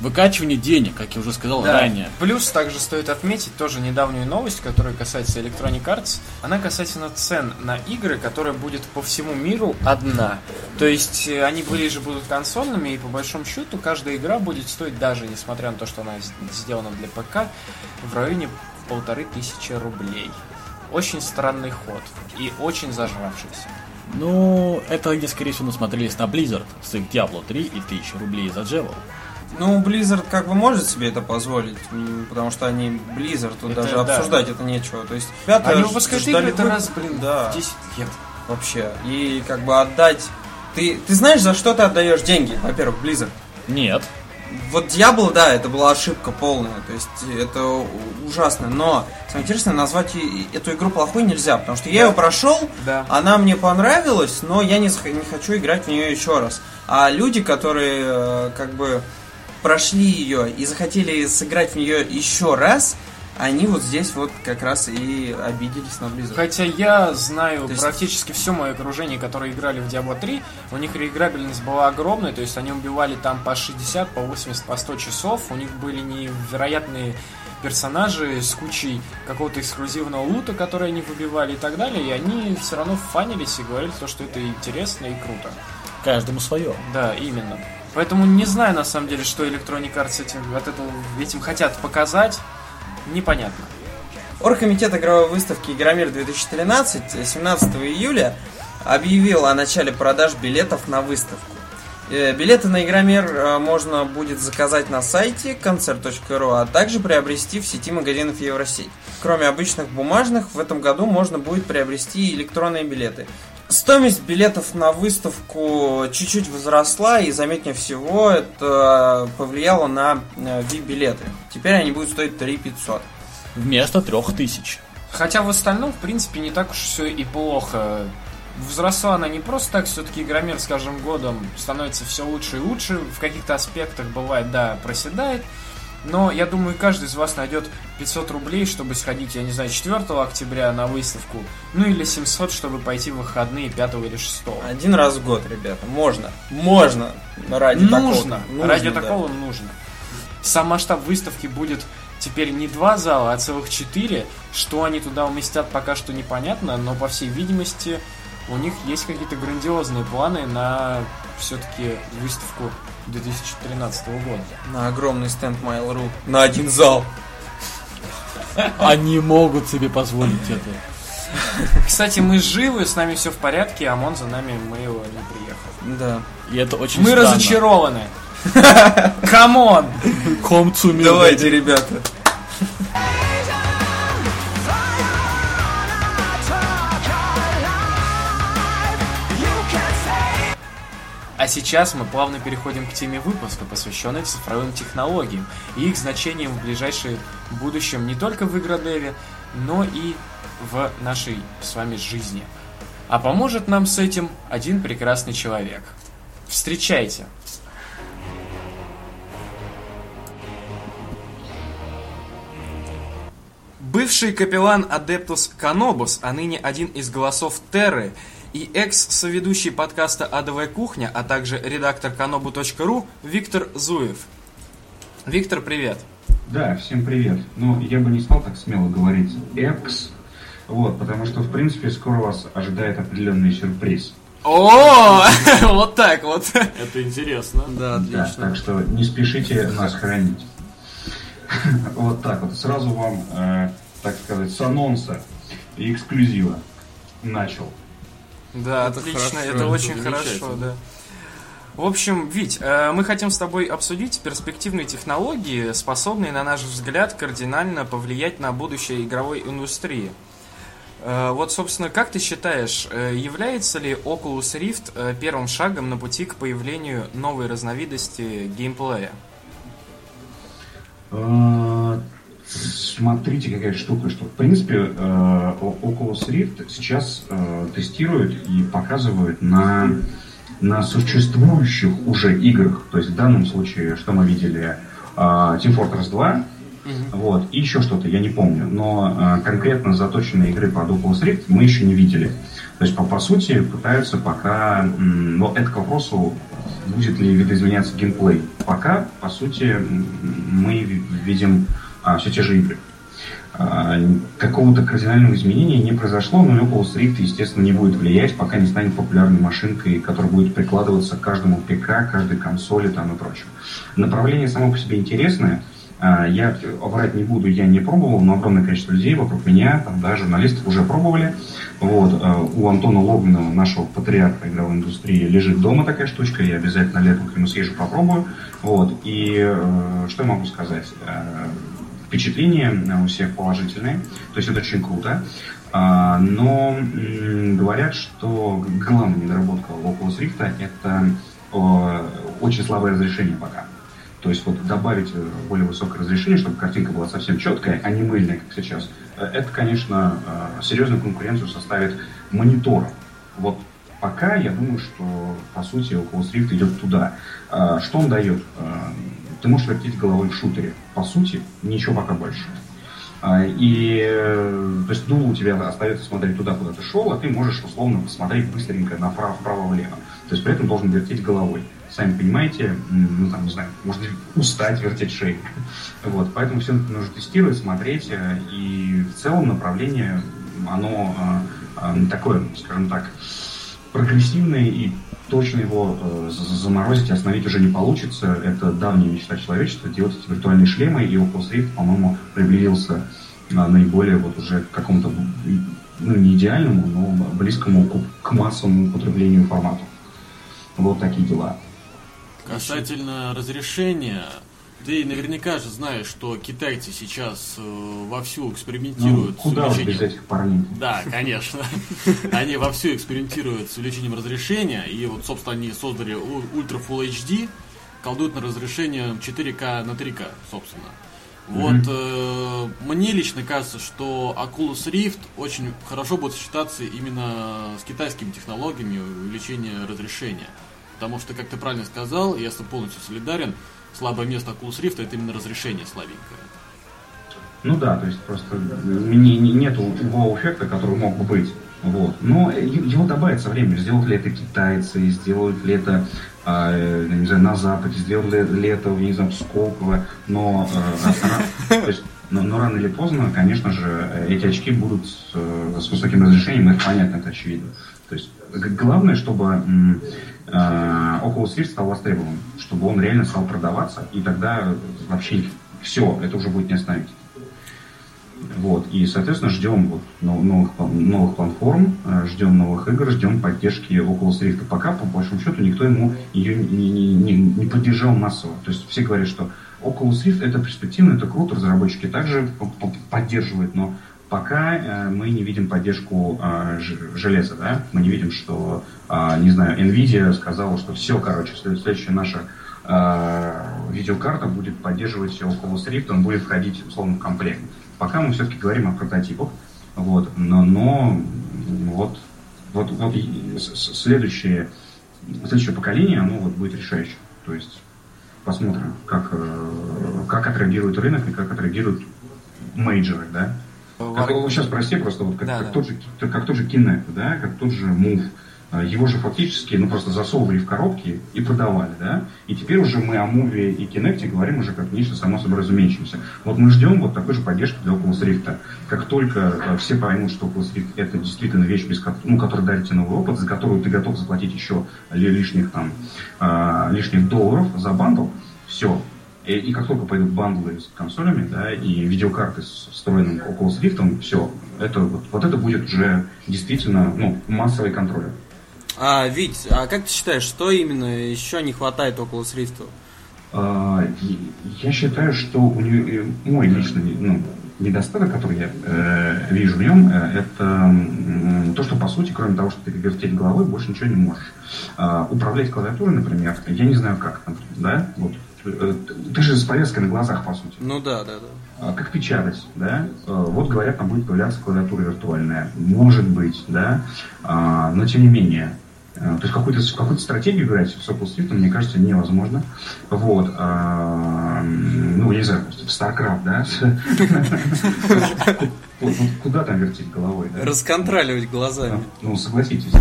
выкачивание денег, как я уже сказал Да. ранее. Плюс также стоит отметить тоже недавнюю новость, которая касается Electronic Arts. Она касательно цен на игры, которая будет по всему миру одна. То есть э, они ближе будут консольными, и по большому счету каждая игра будет стоить даже, несмотря на то, что она сделана для ПК, в районе полторы тысячи рублей. Очень странный ход и очень зажравшийся. Ну, это они, скорее всего, насмотрелись на Blizzard с их Diablo 3 и 1000 рублей за Джевел. Ну, Blizzard как бы может себе это позволить, потому что они Blizzard, тут Это даже да. обсуждать это нечего. То есть, ребята Они выпускают игры это раз, блин, да, в 10 лет. вообще. И как бы отдать... Ты, ты знаешь, за что ты отдаешь деньги, во-первых, Blizzard? Нет. Вот Diablo, да, это была ошибка полная, то есть это ужасно, но самое интересное, назвать эту игру плохой нельзя, потому что я ее прошел, Да. она мне понравилась, но я не, не хочу играть в нее еще раз. А люди, которые э, как бы прошли ее и захотели сыграть в нее еще раз, они вот здесь вот как раз и обиделись на Blizzard. Хотя я знаю То есть- практически все мое окружение, которые играли в Diablo 3, у них реиграбельность была огромная, то есть они убивали там по 60, по 80, по 100 часов, у них были невероятные персонажи с кучей какого-то эксклюзивного лута, который они выбивали и так далее, и они все равно фанились и говорили то, что это интересно и круто. Каждому свое. Да, именно. Поэтому не знаю на самом деле, что Electronic Arts этим, от этого, этим хотят показать, непонятно. Оргкомитет игровой выставки Игромир 2013 17 июля объявил о начале продаж билетов на выставку. Э, Билеты на Игромир э, можно будет заказать на сайте concert.ru, а также приобрести в сети магазинов Евросеть. Кроме обычных бумажных, в этом году можно будет приобрести электронные билеты. Стоимость билетов на выставку чуть-чуть возросла, и заметнее всего это повлияло на э, VIP-билеты. Теперь они будут стоить 3 500. Вместо трех тысяч. Хотя в остальном, в принципе, не так уж все и плохо. Взросла она не просто так, все-таки Игромир с каждым годом становится все лучше и лучше. В каких-то аспектах бывает, да, проседает. Но я думаю, каждый из вас найдет 500 рублей, чтобы сходить, я не знаю, 4 октября на выставку. Ну или 700, чтобы пойти в выходные 5 или 6. Один раз в год, ребята. Можно. Можно. Ради нужно. такого. Ради да. такого нужно. Сам масштаб выставки будет теперь не два зала, а целых четыре. Что они туда уместят, пока что непонятно, но по всей видимости у них есть какие-то грандиозные планы на все-таки выставку 2013 года. На огромный стенд Mail.ru. На один зал. Они могут себе позволить это. Кстати, мы живы, с нами все в порядке, а ОМОН за нами мы его не приехал. Да. И это очень Мы странно. разочарованы. Come on! Komm zu mir. Давайте, ребята. А сейчас мы плавно переходим к теме выпуска, посвященной цифровым технологиям и их значением в ближайшем будущем не только в игродеве, но и в нашей с вами жизни. А поможет нам с этим один прекрасный человек. Встречайте! Бывший капеллан Адептус Канобус, а ныне один из голосов Терры и экс-соведущий подкаста «Адовая кухня», а также редактор kanobu.ru Виктор Зуев. Виктор, привет. Да, всем привет. Ну, я бы не стал так смело говорить «экс», вот, потому что, в принципе, скоро вас ожидает определенный сюрприз. О, вот так вот. Это интересно. Да, Да, отлично. так что не спешите нас хранить. Вот так вот. Сразу вам, э, так сказать, с анонса и эксклюзива начал. Да, Это отлично, хорошо, это это очень хорошо, да. В общем, Вить, э, мы хотим с тобой обсудить перспективные технологии, способные, на наш взгляд, кардинально повлиять на будущее игровой индустрии. Э, Вот, собственно, как ты считаешь, э, является ли Oculus Rift первым шагом на пути к появлению новой разновидности геймплея? Смотрите, какая штука, что в принципе э, Oculus Rift сейчас э, тестируют и показывают на, на существующих уже играх. То есть в данном случае, что мы видели, э, Team Fortress 2, вот, и еще что-то, я не помню. Но э, конкретно заточенные игры под Oculus Rift мы еще не видели. То есть, по, по сути, пытаются пока... м, Но это к вопросу, будет ли видоизменяться геймплей. Пока, по сути, мы ви- видим все те же игры. А, какого-то кардинального изменения не произошло, но Oculus Rift, естественно, не будет влиять, пока не станет популярной машинкой, которая будет прикладываться к каждому ПК, каждой консоли там, и прочему. Направление само по себе интересное. А, Я врать не буду, я не пробовал, но огромное количество людей вокруг меня, там, да, журналистов уже пробовали. Вот, а, у Антона Логвинова, нашего патриарха игровой индустрии, лежит дома такая штучка, я обязательно летом к нему съезжу, попробую. Вот, и э, что я могу сказать? Впечатления э, у всех положительные, то есть это очень круто. А, Но говорят, что главная недоработка Oculus Rift это очень слабое разрешение пока. То есть вот добавить э, более высокое разрешение, чтобы картинка была совсем четкая, а не мыльная, как сейчас, э, это, конечно, серьезную конкуренцию составит монитором. Вот пока я думаю, что по сути Oculus Rift идет туда. А, Что он дает? А, Ты можешь вертеть головой в шутере. По сути, ничего пока больше. А, И э, то есть дуло у тебя остается смотреть туда, куда ты шел, а ты можешь условно посмотреть быстренько направо, влево. То есть при этом должен вертеть головой. Сами понимаете, ну там, не знаю, можно устать вертеть шеей. Вот, поэтому все нужно тестировать, смотреть. э, И в целом направление, оно э, э, такое, скажем так, прогрессивное и точно его э, за- заморозить и остановить уже не получится. Это давняя мечта человечества делать эти виртуальные шлемы, и Oculus Rift, по-моему, приблизился а, наиболее вот уже к какому-то, ну, не идеальному, но близкому к, к массовому употреблению формату. Вот такие дела. Касательно разрешения, ты наверняка же знаешь, что китайцы сейчас э, вовсю Ну, экспериментируют с куда без увеличением... этих парней? Да, конечно. Они вовсю экспериментируют с увеличением разрешения, и вот, собственно, они создали Ultra Full HD, колдуют на разрешение 4К на 3К, собственно. Вот э, мне лично кажется, что Oculus Rift очень хорошо будет сочетаться именно с китайскими технологиями увеличения разрешения. Потому что, как ты правильно сказал, я с тобой полностью солидарен, слабое место Rift это именно разрешение слабенькое. Ну да, то есть просто не, не- нету вау-эффекта, который мог бы быть. Вот. Но его добавят со временем. Сделают ли это китайцы, сделают ли это, э, не знаю, на Западе, сделают ли, это, не знаю, Сколково. Но, э, но, но рано или поздно, конечно же, э, эти очки будут с, э, с высоким разрешением, это понятно, это очевидно. То есть главное, чтобы э, Oculus Rift стал востребованным, чтобы он реально стал продаваться, и тогда вообще все, это уже будет не остановить. Вот. И, соответственно, ждем вот но- новых, новых платформ, э, ждем новых игр, ждем поддержки Oculus Rift. Пока, по большому счету, никто ему ее не, не- не- не поддержал массово. То есть все говорят, что Oculus Rift это перспективно, это круто, разработчики также поддерживают, но пока э, мы не видим поддержку э, железа, да, мы не видим, что, э, не знаю, Nvidia сказала, что все, короче, след- следующая наша видеокарта будет поддерживать Oculus Rift, он будет входить, условно, в комплект. Пока мы все-таки говорим о прототипах, вот, но, но вот, вот, вот следующее, следующее поколение, оно вот будет решающим. То есть посмотрим, как, э, как отреагирует рынок и как отреагируют мейджоры, да. Как, вот сейчас прости, просто вот как, Да, как да. тот же, как тот же Kinect, да, как тот же Move. А, Его же фактически, ну, просто засовывали в коробки и продавали, да. И теперь уже мы о Move и Kinect говорим уже как нечто само собой разумеющимся. Вот мы ждем вот такой же поддержки для Oculus Rift. Как только э, все поймут, что Oculus Rift это действительно вещь, без ну, которая дарит тебе новый опыт, за которую ты готов заплатить еще ли- лишних там а, лишних долларов за бандл, все, и, и как только пойдут бандлы с консолями, да, и видеокарты с встроенным Oculus Rift, все, это, вот, вот это будет уже действительно ну, массовый контроль. А, Вить, а как ты считаешь, что именно еще не хватает около? А, и- я считаю, что у нее, э, мой личный ну, недостаток, который я э, вижу в нем, э, это то, что по сути, кроме того, что ты вертеть головой, больше ничего не можешь. А, управлять клавиатурой, например, я не знаю как, например, да, вот. Э, Ты же с повязкой на глазах, по сути. Ну да, да, да. А, как печатать, да, Э, вот говорят, там будет появляться клавиатура виртуальная, может быть, да, А, но тем не менее, э, то есть какую-то какую стратегию играть в Oculus Rift, мне кажется, невозможно, вот, а, ну, я не знаю, просто в StarCraft, да, куда там вертеть головой, да? Расконтроливать глазами. Ну, согласитесь,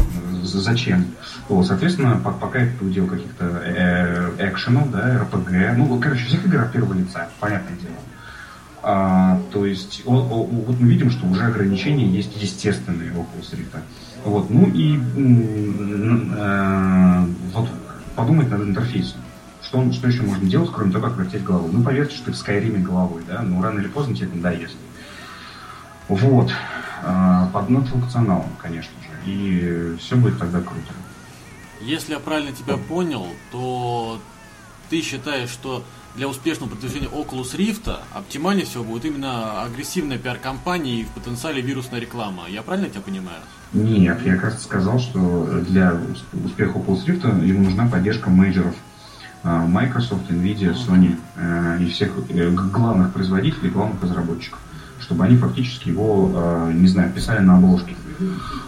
зачем? Вот, соответственно, по- пока это удел каких-то э, экшенов, да, РПГ, ну, короче, всех игр от первого лица, понятное дело. А, то есть, о- о- вот мы видим, что уже ограничения есть естественные у Oculus Rift. Вот, ну и э, вот подумать над интерфейсом. Что, что еще можно делать, кроме того, как вертеть головой? Ну, поверьте, что ты в Скайриме головой, да, ну, рано или поздно тебе это надоест. Вот. А, Под над функционалом, конечно же. И все будет тогда круто. Если я правильно тебя понял, то ты считаешь, что для успешного продвижения Oculus Rift оптимальнее всего будет именно агрессивная пиар-компания и в потенциале вирусная реклама. Я правильно тебя понимаю? Нет, я как раз сказал, что для усп- успеха Oculus Rift ему нужна поддержка мейджоров а, Microsoft, Nvidia, Sony э, и всех э, главных производителей, главных разработчиков, чтобы они фактически его, э, не знаю, писали на обложке.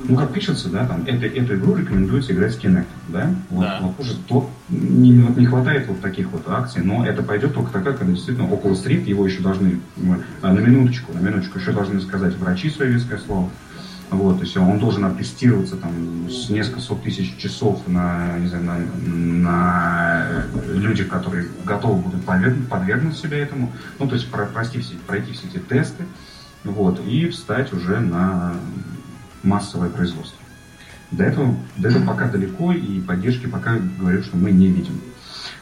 Ну, как пишется, да, там, это, эту игру рекомендуется играть с Kinect, да? Вот, Да. вот уже то- не, вот не хватает вот таких вот акций, но это пойдет только тогда, когда действительно Oculus Rift, его еще должны, м, а, на минуточку, на минуточку, еще должны сказать врачи свое веское слово, вот, то есть он должен оттестироваться там с несколько сот тысяч часов на, не знаю, на, на людях, которые готовы будут подвергнуть, подвергнуть себя этому. Ну, то есть про- пройти все, пройти все эти тесты, вот, и встать уже на массовое производство. До этого, до этого пока далеко, и поддержки пока говорю, что мы не видим.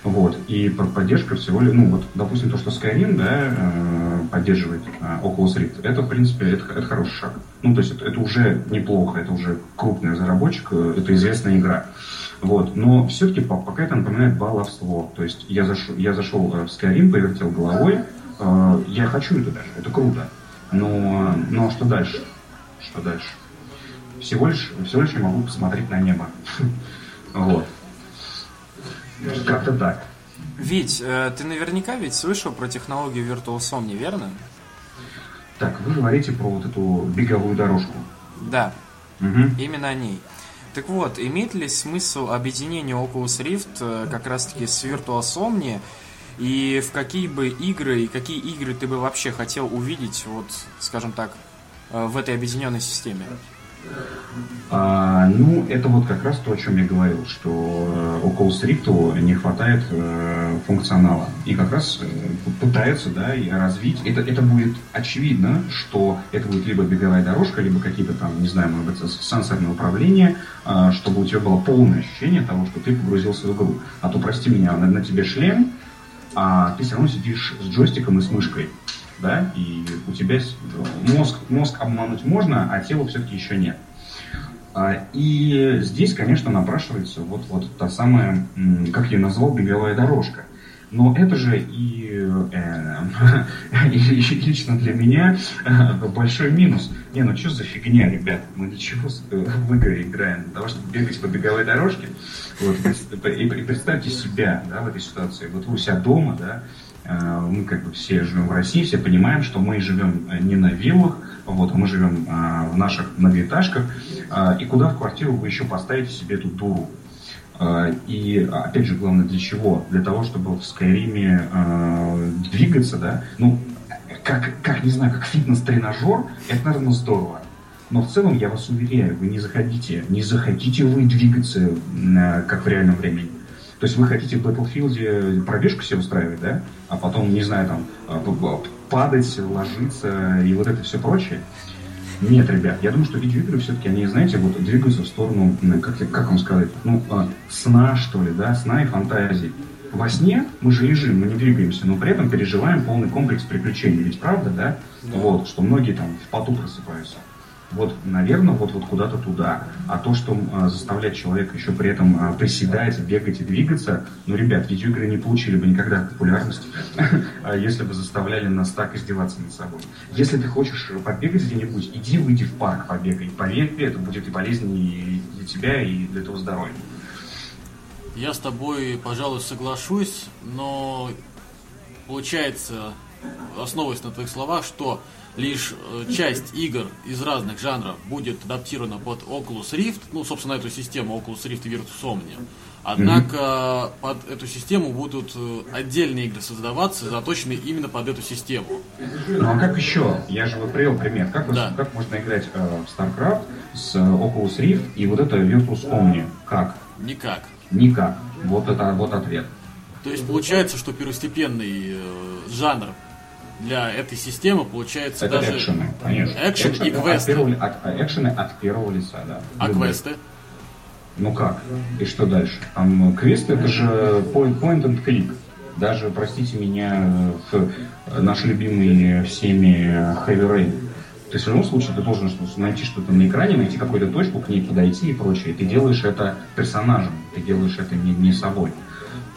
Вот. И под- поддержка всего лишь, ну вот, допустим, то, что Skyrim, да, э, поддерживает э, Oculus Rift, это, в принципе, это, это хороший шаг. Ну, то есть это, это уже неплохо, это уже крупный разработчик, э, это известная игра. Вот. Но все-таки пока это напоминает баловство. То есть я зашел, я зашел в Skyrim, повертел головой. Я хочу это даже, это круто. Но, но что дальше? Что дальше? Всего лишь, всего лишь я могу посмотреть на небо. Вот. Как-то так. Вить, э, ты наверняка ведь слышал про технологию Virtual Somni, верно? Так, вы говорите про вот эту беговую дорожку. Да, Угу. именно о ней. Так вот, имеет ли смысл объединение Oculus Rift э, как раз-таки с Virtual Somni и в какие бы игры и какие игры ты бы вообще хотел увидеть, вот, скажем так, э, в этой объединенной системе? А, ну, это вот как раз то, о чем я говорил, что э, Oculus Rift не хватает э, функционала. И как раз э, пытаются, да, развить. Это, это будет очевидно, что это будет либо беговая дорожка, либо какие-то там, не знаю, может быть, сенсорные управления, э, чтобы у тебя было полное ощущение того, что ты погрузился в игру. А то, прости меня, на, на тебе шлем, а ты все равно сидишь с джойстиком и с мышкой. Да, и у тебя мозг, мозг обмануть можно, а тело все-таки еще нет. А, И здесь, конечно, напрашивается вот, вот та самая, как я назвал, беговая дорожка. Но это же и, э, и лично для меня э, большой минус. Не, ну что за фигня, ребят? Мы для чего э, в игры играем? Для того, чтобы бегать по беговой дорожке? Вот, и, представьте себя да, в этой ситуации. Вот вы у себя дома, да, мы как бы все живем в России, все понимаем, что мы живем э, не на виллах, вот, мы живем э, в наших многоэтажках, и куда в квартиру вы еще поставите себе эту дуру? И опять же, главное для чего? Для того, чтобы в Скайриме двигаться, да, ну, как, как, не знаю, как фитнес-тренажер, это, наверное, здорово. Но в целом, я вас уверяю, вы не заходите, не захотите вы двигаться, э, как в реальном времени. То есть вы хотите в Battlefield пробежку себе устраивать, да? А потом, не знаю, там, п- падать, ложиться и вот это все прочее. Нет, ребят, я думаю, что видеоигры все-таки, они, знаете, вот двигаются в сторону, как, как вам сказать, ну, а, сна, что ли, да, сна и фантазии. Во сне мы же лежим, мы не двигаемся, но при этом переживаем полный комплекс приключений. Ведь правда, да? Вот, что многие там в поту просыпаются. Вот, наверное, вот, вот куда-то туда. А то, что а, заставлять человека еще при этом а, приседать, бегать и двигаться, ну, ребят, видеоигры не получили бы никогда популярности, а если бы заставляли нас так издеваться над собой. Если ты хочешь побегать где-нибудь, иди выйди в парк побегай. Поверь, это будет и полезнее для тебя, и для твоего здоровья. Я с тобой, пожалуй, соглашусь, но получается, основываясь на твоих словах, что лишь э, часть игр из разных жанров будет адаптирована под Oculus Rift, ну, собственно, эту систему Oculus Rift и Virtus Omnia. Однако под эту систему будут э, отдельные игры создаваться, заточенные именно под эту систему. Ну а как еще? Я же вот привел пример. Как, Да. как можно играть э, в StarCraft с э, Oculus Rift и вот это Virtus Omni? Как? Никак. Никак. Вот это вот ответ. То есть получается, что первостепенный э, жанр для этой системы получается Это даже... экшены, конечно. Экшен и от квесты. первого ли- от- а, экшены от первого лица, да. А Любые. квесты? Ну как? И что дальше? Там э, квесты это же point, point and click. Даже, простите меня, в э, наш любимый всеми Heavy Rain. То есть в любом случае ты должен найти что-то на экране, найти какую-то точку, к ней подойти и прочее. Ты делаешь это персонажем, ты делаешь это не, не собой.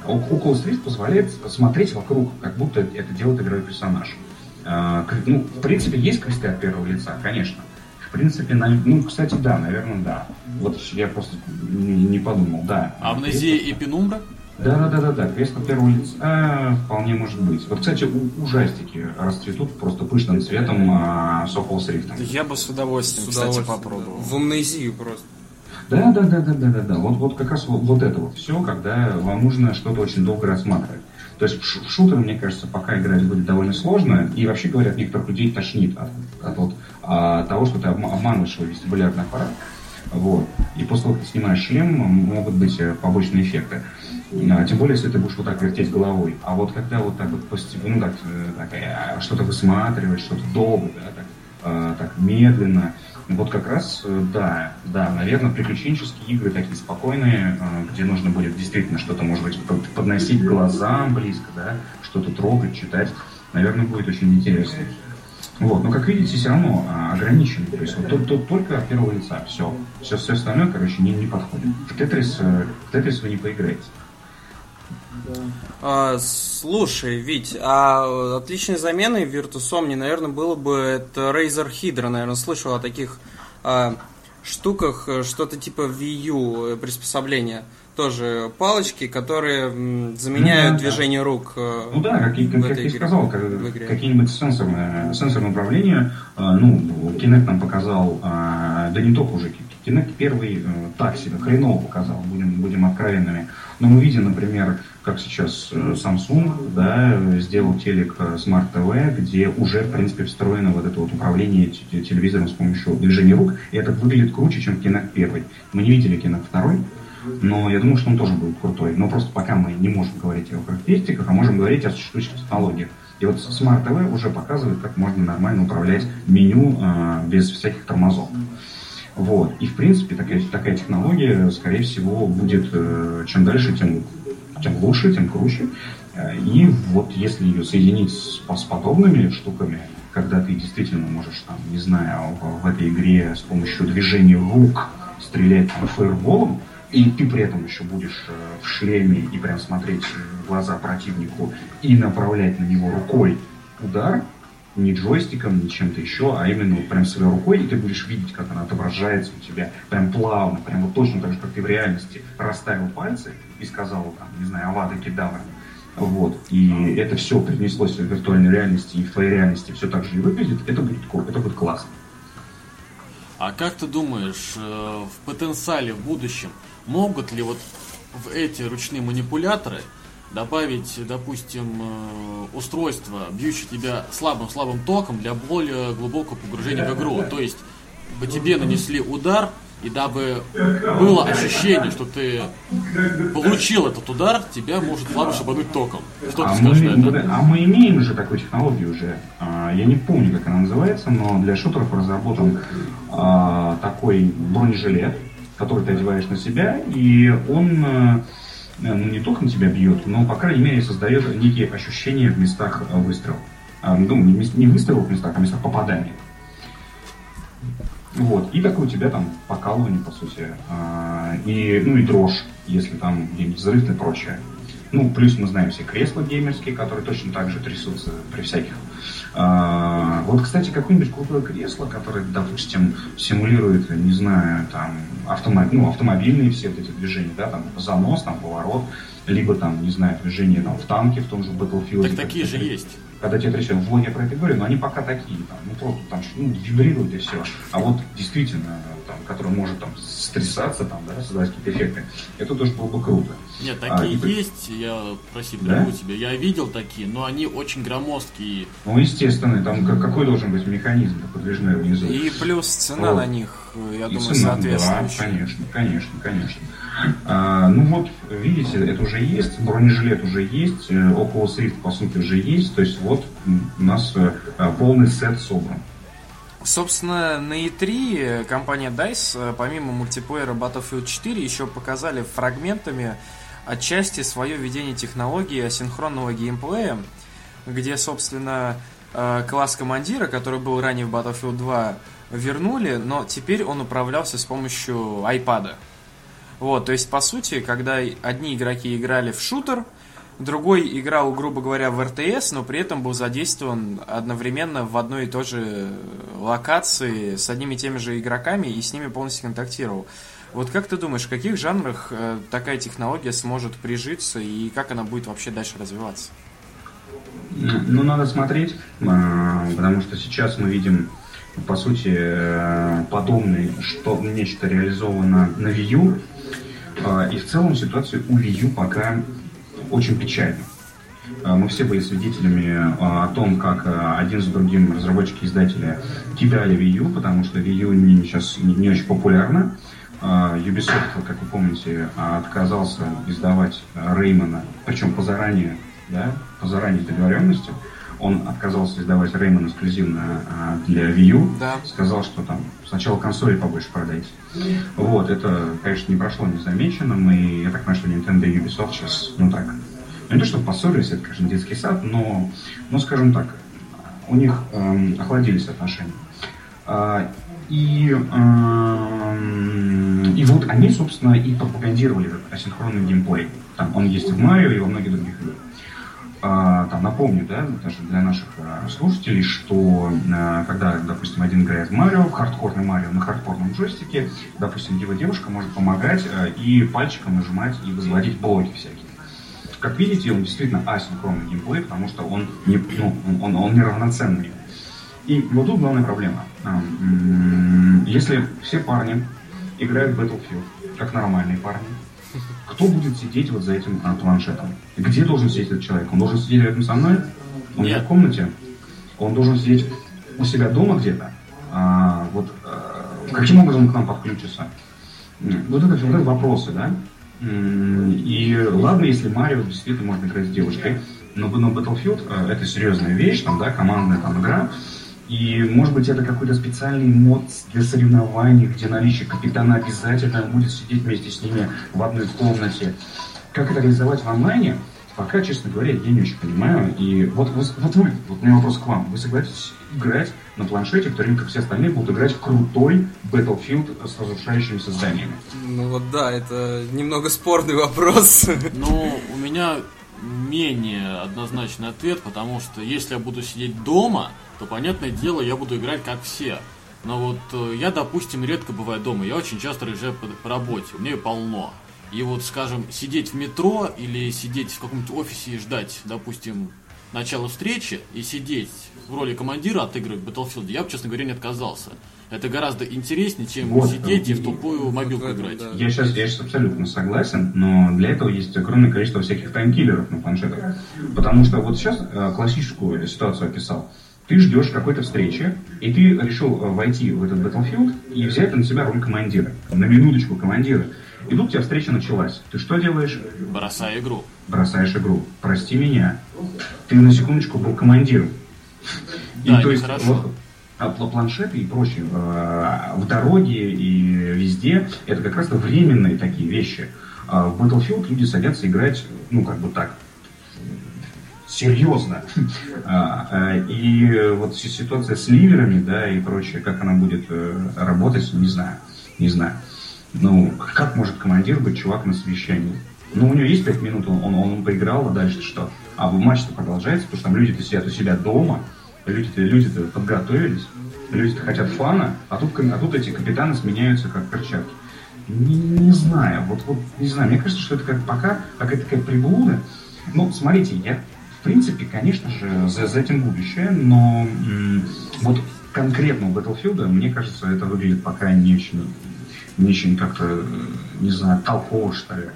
А Oc- Oculus Rift позволяет смотреть вокруг, как будто это делает игровой персонаж. А, Ну, в принципе, есть квесты от первого лица, конечно. В принципе, на- ну, кстати, да, наверное, да. Вот я просто не, подумал, да. Амнезия и Пенумбра? Да, да, да, да, да. Квест от первого лица вполне может быть. Вот, кстати, у- ужастики расцветут просто пышным цветом а, с Oculus Rift. Я бы с удовольствием, С кстати, удовольствием. попробовал. В амнезию просто. Да, да, да, да, да, да, да. Вот, вот как раз вот, вот это вот все, когда вам нужно что-то очень долго рассматривать. То есть в, шутеры, мне кажется, пока играть будет довольно сложно. И вообще, говорят, некоторых людей тошнит от, от вот, а, того, что ты обма- обманываешь свой вестибулярный аппарат. Вот. И после того, как ты снимаешь шлем, могут быть э, побочные эффекты. А, тем более, если ты будешь вот так вертеть головой. А вот когда вот так вот постепенно, ну, так, э, так, э, что-то высматривать, что-то долго, да, так, так медленно, вот как раз, э, да, да, наверное, приключенческие игры такие спокойные, э, где нужно будет действительно что-то, может быть, под- подносить глазам близко, да, что-то трогать, читать, наверное, будет очень интересно. Вот, но как видите, все равно а, ограничено. То есть вот тут, тут только от первого лица. Все. Все, все остальное, короче, не, не подходит. В Тетрис, э, в Тетрис вы не поиграете. А, слушай, Вить, а отличной заменой Virtus.omni, наверное, было бы это Razer Hydra, наверное, слышал о таких а, штуках, э, что-то типа Wii U э, приспособления тоже палочки, которые заменяют ну, движение рук. Э, ну да, как, как, как я сказал, как, какие-нибудь сенсорные, сенсорные управления. Э, ну, Kinect нам показал, э, да не только уже, Kinect первый так себе, хреново показал, будем, будем откровенными. Но мы видим, например, как сейчас Samsung да, сделал телек Smart TV, где уже, в принципе, встроено вот это вот управление телевизором с помощью движения рук. И это выглядит круче, чем Kinect первый. Мы не видели Kinect второй, но я думаю, что он тоже будет крутой. Но просто пока мы не можем говорить о характеристиках, а можем говорить о существующих технологиях. И вот Smart TV уже показывает, как можно нормально управлять меню э, без всяких тормозов. Вот. И в принципе такая, такая технология, скорее всего, будет э, чем дальше, тем, тем лучше, тем круче. Э, и вот если ее соединить с, с подобными штуками, когда ты действительно можешь, там, не знаю, в, этой игре с помощью движения рук стрелять там, фаерболом, и ты при этом еще будешь э, в шлеме и прям смотреть в глаза противнику и направлять на него рукой удар, не джойстиком, не чем-то еще, а именно вот прям своей рукой, и ты будешь видеть, как она отображается у тебя прям плавно, прям вот точно так же, как ты в реальности расставил пальцы и сказал, там, не знаю, авада кедавра. Вот. И это все перенеслось в виртуальной реальности, и в твоей реальности все так же и выглядит, это будет, это будет классно. А как ты думаешь, э, в потенциале в будущем могут ли вот в эти ручные манипуляторы добавить, допустим, э, устройство, бьющее тебя слабым-слабым током для более глубокого погружения в игру. То есть бы тебе нанесли удар, и дабы было ощущение, что ты получил этот удар, тебя может слабо шибануть током. Что а ты скажешь мы, на это? А мы имеем же такую технологию уже. А, я не помню, как она называется, но для шутеров разработан а, такой бронежилет, который ты одеваешь на себя, и он э, ну, не только на тебя бьет, но, по крайней мере, создает некие ощущения в местах э, выстрела. Ну, не выстрелов в местах, а в местах попадания. Вот. И такое у тебя там покалывание, по сути. А, и, ну и дрожь, если там где-нибудь взрыв и прочее. Ну, плюс мы знаем все кресла геймерские, которые точно так же трясутся при всяких. А, вот, кстати, какое-нибудь крутое кресло, которое, допустим, симулирует, не знаю, там, автомобиль, ну, автомобильные все эти движения, да, там, занос, там, поворот, либо там, не знаю, движение там в танке, в том же Battlefield. Так такие же есть когда тебе трясет, в блоге про это говорю, но они пока такие, там, ну просто там ну, вибрируют и все. А вот действительно, там, который может там стрясаться, там, да, создавать какие-то эффекты, это тоже было бы круто. Нет, а, такие а, есть, я, прости, прерву да? тебя, я видел такие, но они очень громоздкие. Ну, естественно, там какой должен быть механизм подвижной внизу. И плюс цена вот. на них, я и думаю, цена, соответствующая. Да, конечно, конечно, конечно. А, ну вот, видите, это уже есть, бронежилет уже есть, э, Rift, по сути, уже есть, то есть вот у нас э, полный сет собран. Собственно, на E3 компания DICE, э, помимо мультиплеера Battlefield 4, еще показали фрагментами отчасти свое видение технологии асинхронного геймплея, где, собственно, класс командира, который был ранее в Battlefield 2, вернули, но теперь он управлялся с помощью iPad. Вот, то есть, по сути, когда одни игроки играли в шутер, другой играл, грубо говоря, в РТС, но при этом был задействован одновременно в одной и той же локации с одними и теми же игроками и с ними полностью контактировал. Вот как ты думаешь, в каких жанрах э, такая технология сможет прижиться и как она будет вообще дальше развиваться? Ну, надо смотреть, а, потому что сейчас мы видим, по сути, э, подобное, что нечто реализовано на Wii U, и в целом ситуация у Wii U пока очень печальна. А, мы все были свидетелями а, о том, как один за другим разработчики-издатели кидали Wii U, потому что Wii U не, сейчас не, очень популярна. Ubisoft, как вы помните, отказался издавать Реймона, причем по заранее, да, по заранее договоренности он отказался издавать Реймон эксклюзивно а, для Wii U. Да. Сказал, что там сначала консоли побольше продайте. Вот, это, конечно, не прошло незамеченным, и я так понимаю, что Nintendo и Ubisoft сейчас, ну так, ну не то, что поссорились, это, конечно, детский сад, но, ну, скажем так, у них эм, охладились отношения. А, и, эм, и вот они, собственно, и пропагандировали асинхронный геймплей. Там он есть в Марио и во многих других играх. А, там, напомню, да, даже для наших а, слушателей, что а, когда, допустим, один играет Марио, в хардкорный Марио на хардкорном джойстике, допустим, его девушка может помогать и пальчиком нажимать и возводить блоки всякие. Как видите, он действительно асинхронный геймплей, потому что он, не, ну, он, он неравноценный. И вот тут главная проблема. Если все парни играют в Battlefield, как нормальные парни, кто будет сидеть вот за этим а, планшетом? Где должен сидеть этот человек? Он должен сидеть рядом со мной? Он Нет. в комнате? Он должен сидеть у себя дома где-то? А, вот а, каким образом он к нам подключится? Вот это, это вопросы, да? И ладно, если Марио действительно может играть с девушкой, но, но Battlefield а, это серьезная вещь, там, да, командная там игра, и, может быть, это какой-то специальный мод для соревнований, где наличие капитана обязательно будет сидеть вместе с ними в одной комнате. Как это реализовать в онлайне, пока, честно говоря, я не очень понимаю. И вот, вот, вот вы, вот у меня вопрос к вам. Вы согласитесь играть на планшете, в то время как все остальные будут играть в крутой Battlefield с разрушающимися зданиями? Ну вот да, это немного спорный вопрос. Ну, у меня менее однозначный ответ, потому что если я буду сидеть дома, то, понятное дело, я буду играть как все. Но вот э, я, допустим, редко бываю дома, я очень часто разъезжаю по, по работе, у меня ее полно. И вот, скажем, сидеть в метро или сидеть в каком-то офисе и ждать, допустим, начала встречи и сидеть в роли командира отыгрывать Battlefield, я бы, честно говоря, не отказался. Это гораздо интереснее, чем вот, сидеть и в тупую мобилку вот, играть. Да. Я сейчас, я сейчас абсолютно согласен, но для этого есть огромное количество всяких таймкиллеров на планшетах. Потому что вот сейчас э, классическую ситуацию описал ты ждешь какой-то встречи, и ты решил э, войти в этот Battlefield и взять на себя роль командира. На минуточку командира. И тут у тебя встреча началась. Ты что делаешь? Бросаю игру. Бросаешь игру. Прости меня. Ты на секундочку был командиром. Да, и, то есть, вот, а планшеты и прочее э, в дороге и везде это как раз временные такие вещи. А в Battlefield люди садятся играть, ну, как бы так, серьезно. А, а, и вот ситуация с ливерами, да, и прочее, как она будет э, работать, не знаю. Не знаю. Ну, как может командир быть чувак на совещании? Ну, у него есть пять минут, он, он, он поиграл, а дальше что? А матч-то продолжается, потому что там люди-то сидят у себя дома, люди-то люди -то подготовились, люди-то хотят фана, а тут, а тут эти капитаны сменяются как перчатки. Не, не знаю, вот, вот не знаю, мне кажется, что это как пока какая-то такая приблуда. Ну, смотрите, я в принципе, конечно же, за, за этим будущее, но вот конкретно у Battlefield, мне кажется, это выглядит пока не очень, не очень как-то, не знаю, толково, что ли.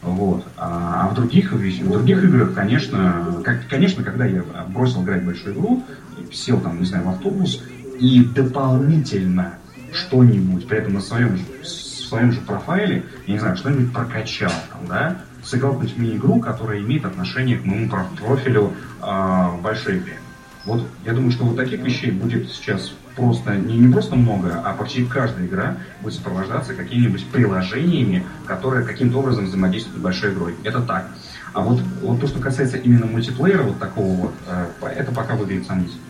Вот. А, а в других, в других играх, конечно, как, конечно, когда я бросил играть большую игру, сел там, не знаю, в автобус, и дополнительно что-нибудь, при этом на своем, своем же профайле, я не знаю, что-нибудь прокачал там, да, сыграл какую-нибудь мини-игру, которая имеет отношение к моему профилю э, большой игре. Вот я думаю, что вот таких вещей будет сейчас просто не, не просто много, а почти каждая игра будет сопровождаться какими-нибудь приложениями, которые каким-то образом взаимодействуют с большой игрой. Это так. А вот, вот то, что касается именно мультиплеера, вот такого вот, э, это пока выглядит сомнительно.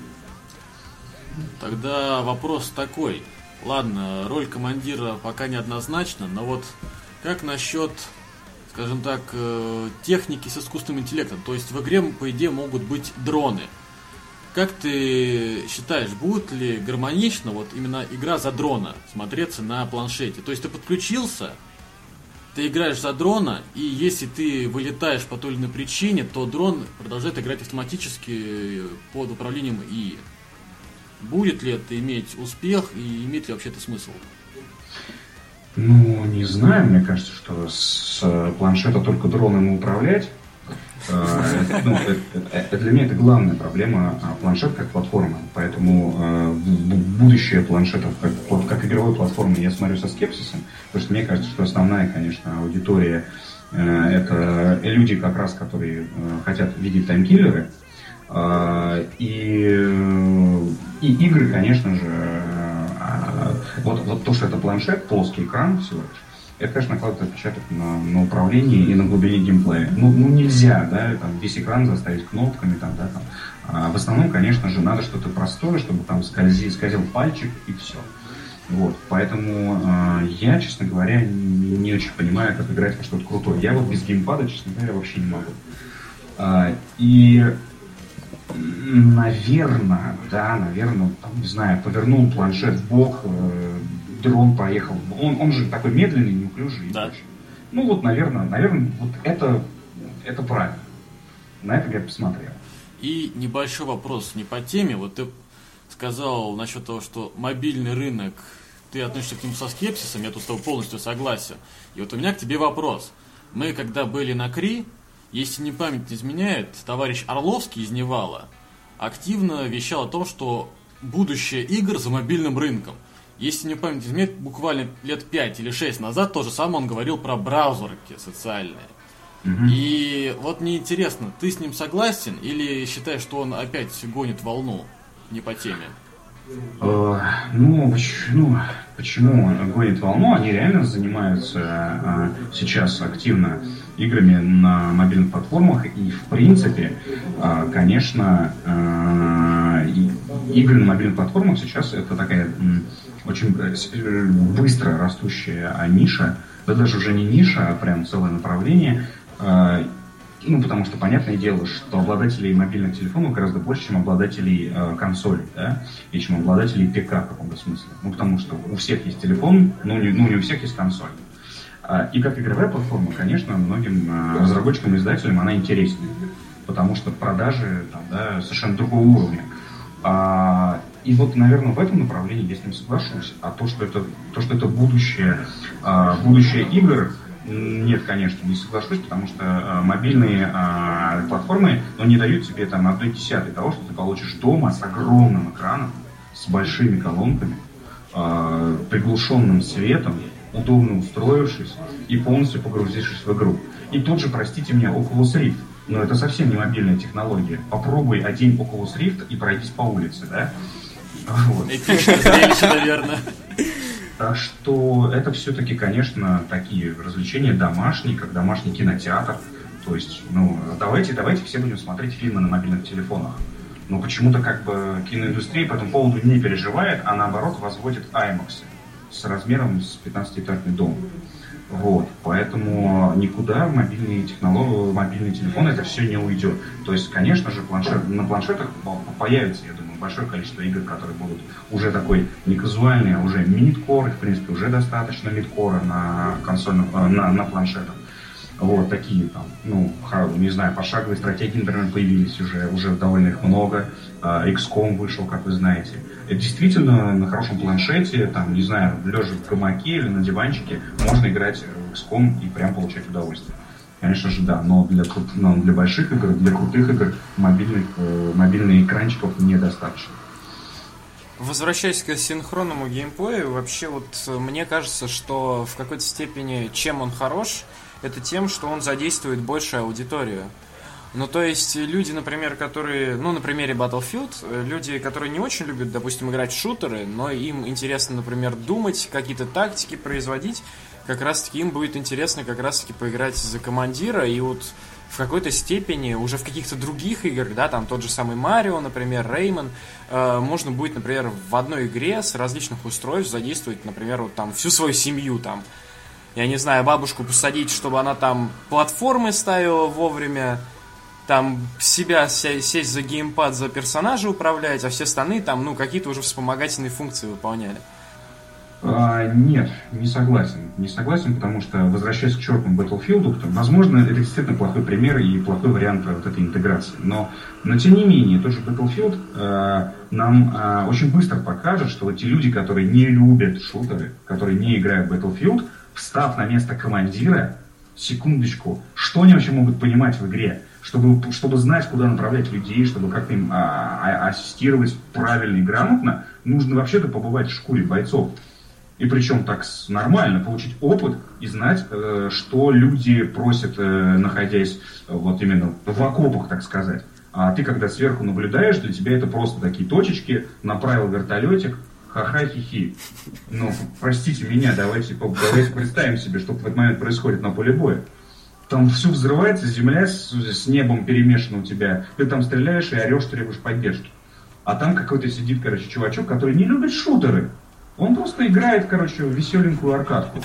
Тогда вопрос такой. Ладно, роль командира пока неоднозначна, но вот как насчет скажем так, э, техники с искусственным интеллектом. То есть в игре, по идее, могут быть дроны. Как ты считаешь, будет ли гармонично вот именно игра за дрона смотреться на планшете? То есть ты подключился, ты играешь за дрона, и если ты вылетаешь по той или иной причине, то дрон продолжает играть автоматически под управлением ИИ. Будет ли это иметь успех и имеет ли вообще это смысл? Ну, не знаю, мне кажется, что с планшета только дроном управлять. Э, ну, для меня это главная проблема а, планшет как платформа. Поэтому э, будущее планшетов как, игровой платформы я смотрю со скепсисом, потому что мне кажется, что основная, конечно, аудитория э, это люди как раз, которые хотят видеть таймкиллеры. И, и игры, конечно же, вот, вот то, что это планшет, плоский экран всего лишь, это, конечно, накладывает отпечаток на, на управление и на глубине геймплея. Ну, ну нельзя, да, там весь экран заставить кнопками, там, да, там. А в основном, конечно же, надо что-то простое, чтобы там скользи, скользил пальчик и все. Вот, поэтому э, я, честно говоря, не, не очень понимаю, как играть во что-то крутое. Я вот без геймпада, честно говоря, вообще не могу. А, и, наверное, да, наверное, там, не знаю, повернул планшет в бок, э, дрон поехал. Он, он же такой медленный, неуклюжий. Да. Ну вот, наверное, наверное, вот это, это правильно. На это я посмотрел. И небольшой вопрос не по теме. Вот ты сказал насчет того, что мобильный рынок, ты относишься к нему со скепсисом, я тут с тобой полностью согласен. И вот у меня к тебе вопрос. Мы, когда были на Кри, если не память не изменяет, товарищ Орловский из Невала активно вещал о том, что будущее игр за мобильным рынком. Если не память изменяет, буквально лет 5 или 6 назад то же самое он говорил про браузерки социальные. Угу. И вот мне интересно, ты с ним согласен или считаешь, что он опять гонит волну не по теме? Э, ну, ну, почему гонит волну? Они реально занимаются э, сейчас активно играми на мобильных платформах. И, в принципе, э, конечно, э, игры на мобильных платформах сейчас это такая очень э, быстро растущая ниша. Да даже уже не ниша, а прям целое направление. Э, ну, потому что понятное дело, что обладателей мобильных телефонов гораздо больше, чем обладателей э, консолей, да, и чем обладателей ПК в каком-то смысле. Ну, потому что у всех есть телефон, но не, ну, не у всех есть консоль. А, и как игровая платформа, конечно, многим э, разработчикам и издателям она интереснее, потому что продажи там, да, совершенно другого уровня. А, и вот, наверное, в этом направлении я с ним соглашусь. А то, что это, то, что это будущее, а, будущее игр, нет, конечно, не соглашусь, потому что э, мобильные э, платформы ну, не дают тебе там одной десятой того, что ты получишь дома с огромным экраном, с большими колонками, э, приглушенным светом, удобно устроившись и полностью погрузившись в игру. И тут же, простите меня, Oculus Rift. Но это совсем не мобильная технология. Попробуй одень Oculus Rift и пройдись по улице, да? Вот. Эпичное зрелище, наверное. Так что это все-таки, конечно, такие развлечения домашние, как домашний кинотеатр. То есть, ну, давайте, давайте все будем смотреть фильмы на мобильных телефонах. Но почему-то как бы киноиндустрия по этому поводу не переживает, а наоборот возводит IMAX с размером с 15-этажный дом. Вот, поэтому никуда мобильные технологии, мобильный телефон это все не уйдет. То есть, конечно же, планшет, на планшетах появится, я думаю, большое количество игр, которые будут уже такой не казуальный, а уже мидкор, в принципе, уже достаточно мидкора на консольном, э, на, на планшетах. Вот, такие там, ну, не знаю, пошаговые стратегии, например, появились уже, уже довольно их много. А, XCOM вышел, как вы знаете. Это действительно на хорошем планшете, там, не знаю, лежа в гамаке или на диванчике, можно играть в XCOM и прям получать удовольствие. Конечно же, да, но для, но для больших игр, для крутых игр мобильных, э, мобильных экранчиков недостаточно. Возвращаясь к синхронному геймплею, вообще вот э, мне кажется, что в какой-то степени чем он хорош, это тем, что он задействует большую аудиторию. Ну, то есть, люди, например, которые, ну, на примере Battlefield, э, люди, которые не очень любят, допустим, играть в шутеры, но им интересно, например, думать, какие-то тактики производить, как раз-таки им будет интересно как раз-таки поиграть за командира, и вот в какой-то степени уже в каких-то других играх, да, там тот же самый Марио, например, Реймон, э, можно будет, например, в одной игре с различных устройств задействовать, например, вот там всю свою семью, там, я не знаю, бабушку посадить, чтобы она там платформы ставила вовремя, там себя сесть за геймпад, за персонажа управлять, а все остальные там, ну, какие-то уже вспомогательные функции выполняли. А, нет, не согласен. Не согласен, потому что, возвращаясь к чертному Battlefield, то, возможно, это действительно плохой пример и плохой вариант вот этой интеграции. Но, но тем не менее, тот же Battlefield э, нам э, очень быстро покажет, что вот те люди, которые не любят шутеры, которые не играют в Battlefield, встав на место командира, секундочку, что они вообще могут понимать в игре? Чтобы, чтобы знать, куда направлять людей, чтобы как-то им а, а, ассистировать правильно и грамотно, нужно вообще-то побывать в шкуре бойцов. И причем так нормально, получить опыт и знать, э, что люди просят, э, находясь вот именно в окопах, так сказать. А ты, когда сверху наблюдаешь, для тебя это просто такие точечки, направил вертолетик, Ха-ха-хи-хи. Ну, простите меня, давайте, давайте представим себе, что в этот момент происходит на поле боя. Там все взрывается, земля с, с небом перемешана у тебя. Ты там стреляешь и орешь, требуешь поддержки. А там какой-то сидит, короче, чувачок, который не любит шутеры. Он просто играет, короче, веселенькую аркадку.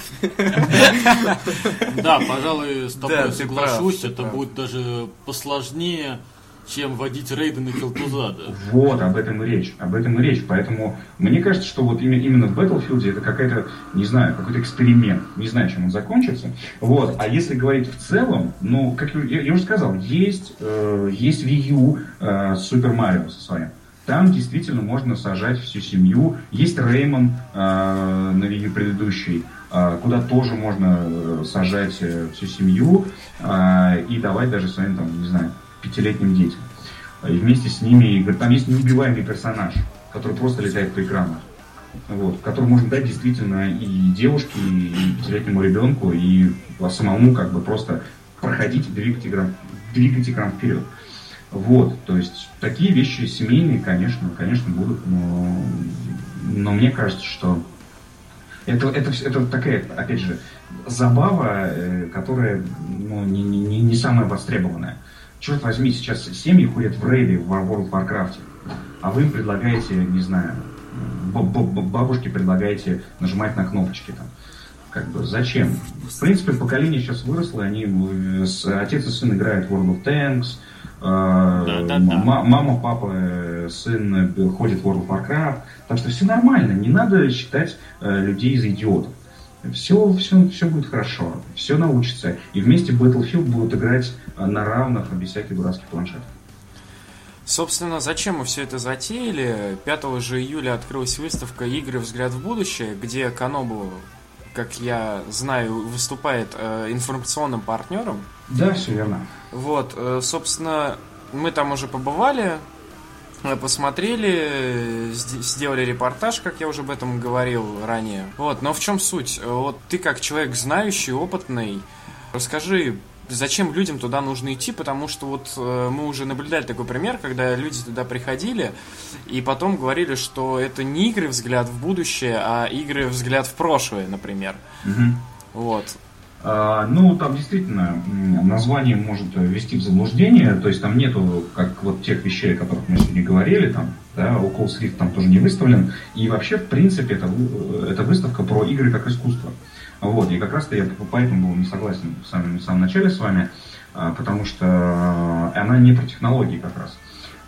Да, пожалуй, с тобой соглашусь. Это будет даже посложнее, чем водить рейды на Килтузада. Вот, об этом и речь. Об этом и речь. Поэтому мне кажется, что вот именно в Battlefield это какая-то, не знаю, какой-то эксперимент. Не знаю, чем он закончится. Вот. А если говорить в целом, ну, как я, я уже сказал, есть, э, есть Wii U э, Super Mario со своим. Там действительно можно сажать всю семью. Есть Реймон э, на Wii U предыдущий, э, куда тоже можно э, сажать э, всю семью и давать даже своим, там, не знаю, пятилетним детям. И вместе с ними, там есть неубиваемый персонаж, который просто летает по экранам. Вот, который можно дать действительно и девушке, и пятилетнему ребенку, и самому как бы просто проходить и двигать экран, двигать экран вперед. Вот, то есть такие вещи семейные, конечно, конечно, будут, но, но мне кажется, что это, это, это такая, опять же, забава, э, которая ну, не, не, не самая востребованная. Черт возьми, сейчас семьи ходят в рейды в World of Warcraft, а вы им предлагаете, не знаю, бабушке предлагаете нажимать на кнопочки там. Как бы зачем? В принципе, поколение сейчас выросло, они, э, отец и сын играют в World of Tanks, да, да, да. Мама, папа, сын ходит в World of Warcraft. Так что все нормально, не надо считать э, людей за идиотов. Все, все, все будет хорошо, все научится. И вместе Battlefield будут играть э, на равных, без всяких дурацких планшетов. Собственно, зачем мы все это затеяли? 5 же июля открылась выставка «Игры. Взгляд в будущее», где Канобу, как я знаю, выступает э, информационным партнером. Да, все верно. Вот, э, собственно, мы там уже побывали, э, посмотрели, сделали репортаж, как я уже об этом говорил ранее. Вот, но в чем суть? Вот ты как человек знающий, опытный, расскажи, зачем людям туда нужно идти, потому что вот э, мы уже наблюдали такой пример, когда люди туда приходили и потом говорили, что это не игры взгляд в будущее, а игры взгляд в прошлое, например. Угу. Вот. А, ну, там действительно название может ввести в заблуждение, то есть там нету, как вот тех вещей, о которых мы сегодня говорили, там, да, Oculus Rift там тоже не выставлен, и вообще, в принципе, это, это выставка про игры как искусство. Вот, и как раз-то я поэтому был не согласен в самом, в самом начале с вами, а, потому что она не про технологии как раз,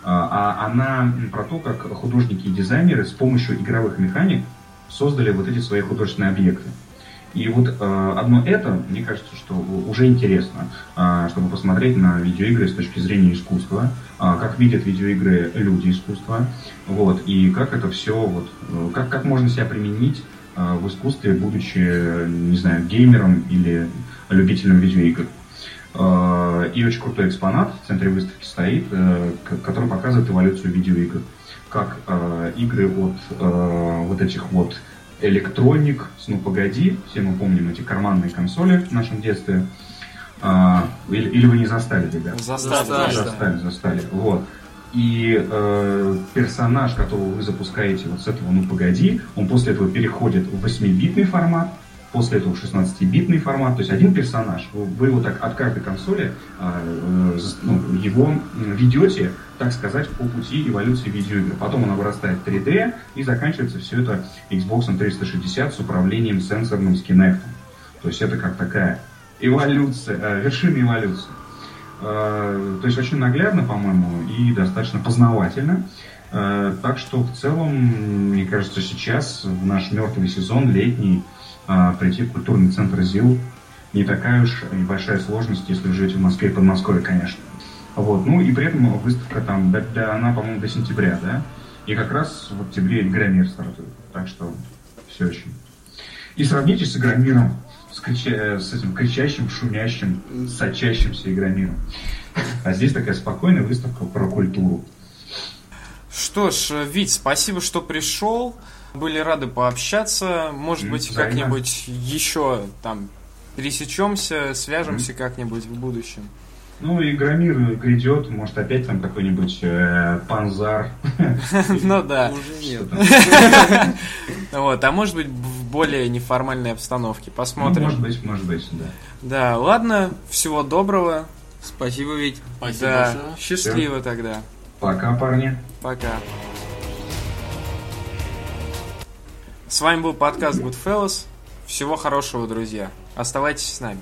а, а она про то, как художники и дизайнеры с помощью игровых механик создали вот эти свои художественные объекты. И вот э, одно это, мне кажется, что уже интересно, э, чтобы посмотреть на видеоигры с точки зрения искусства, э, как видят видеоигры люди искусства, вот, и как это все, вот, как, как можно себя применить в искусстве, будучи, не знаю, геймером или любителем видеоигр. И очень крутой экспонат в центре выставки стоит, который показывает эволюцию видеоигр. Как игры от вот этих вот электроник, ну погоди, все мы помним эти карманные консоли в нашем детстве. А, или, или вы не застали, ребят? Застали, застали, застали. застали. Вот. И э, персонаж, которого вы запускаете вот с этого «Ну погоди», он после этого переходит в 8-битный формат, после этого 16-битный формат, то есть один персонаж, вы его так от каждой консоли а, э, ну, его ведете, так сказать, по пути эволюции видеоигр. Потом она вырастает в 3D и заканчивается все это Xbox 360 с управлением сенсорным с Kinect. То есть это как такая эволюция, э, вершина эволюции. Э, то есть очень наглядно, по-моему, и достаточно познавательно. Так что в целом, мне кажется, сейчас в наш мертвый сезон, летний, а, прийти в культурный центр ЗИЛ не такая уж и большая сложность, если вы живете в Москве и Подмосковье, конечно. Вот. Ну и при этом выставка там, до, до, она, по-моему, до сентября, да? И как раз в октябре Игромир стартует. Так что все очень. И сравните с Игромиром, с, крича... с этим кричащим, шумящим, сочащимся Игромиром. А здесь такая спокойная выставка про культуру. Что ж, Вить, спасибо, что пришел. Были рады пообщаться. Может быть, как-нибудь еще там пересечемся, свяжемся как-нибудь в будущем. Ну, Игромир грядет, может опять там какой-нибудь э, Панзар. Ну да. Вот, а может быть в более неформальной обстановке. Ну, Посмотрим. может быть, может быть, да. Да, ладно, всего доброго. Спасибо, Вить. Спасибо счастливо тогда. Пока, парни. Пока. С вами был подкаст Goodfellas. Всего хорошего, друзья. Оставайтесь с нами.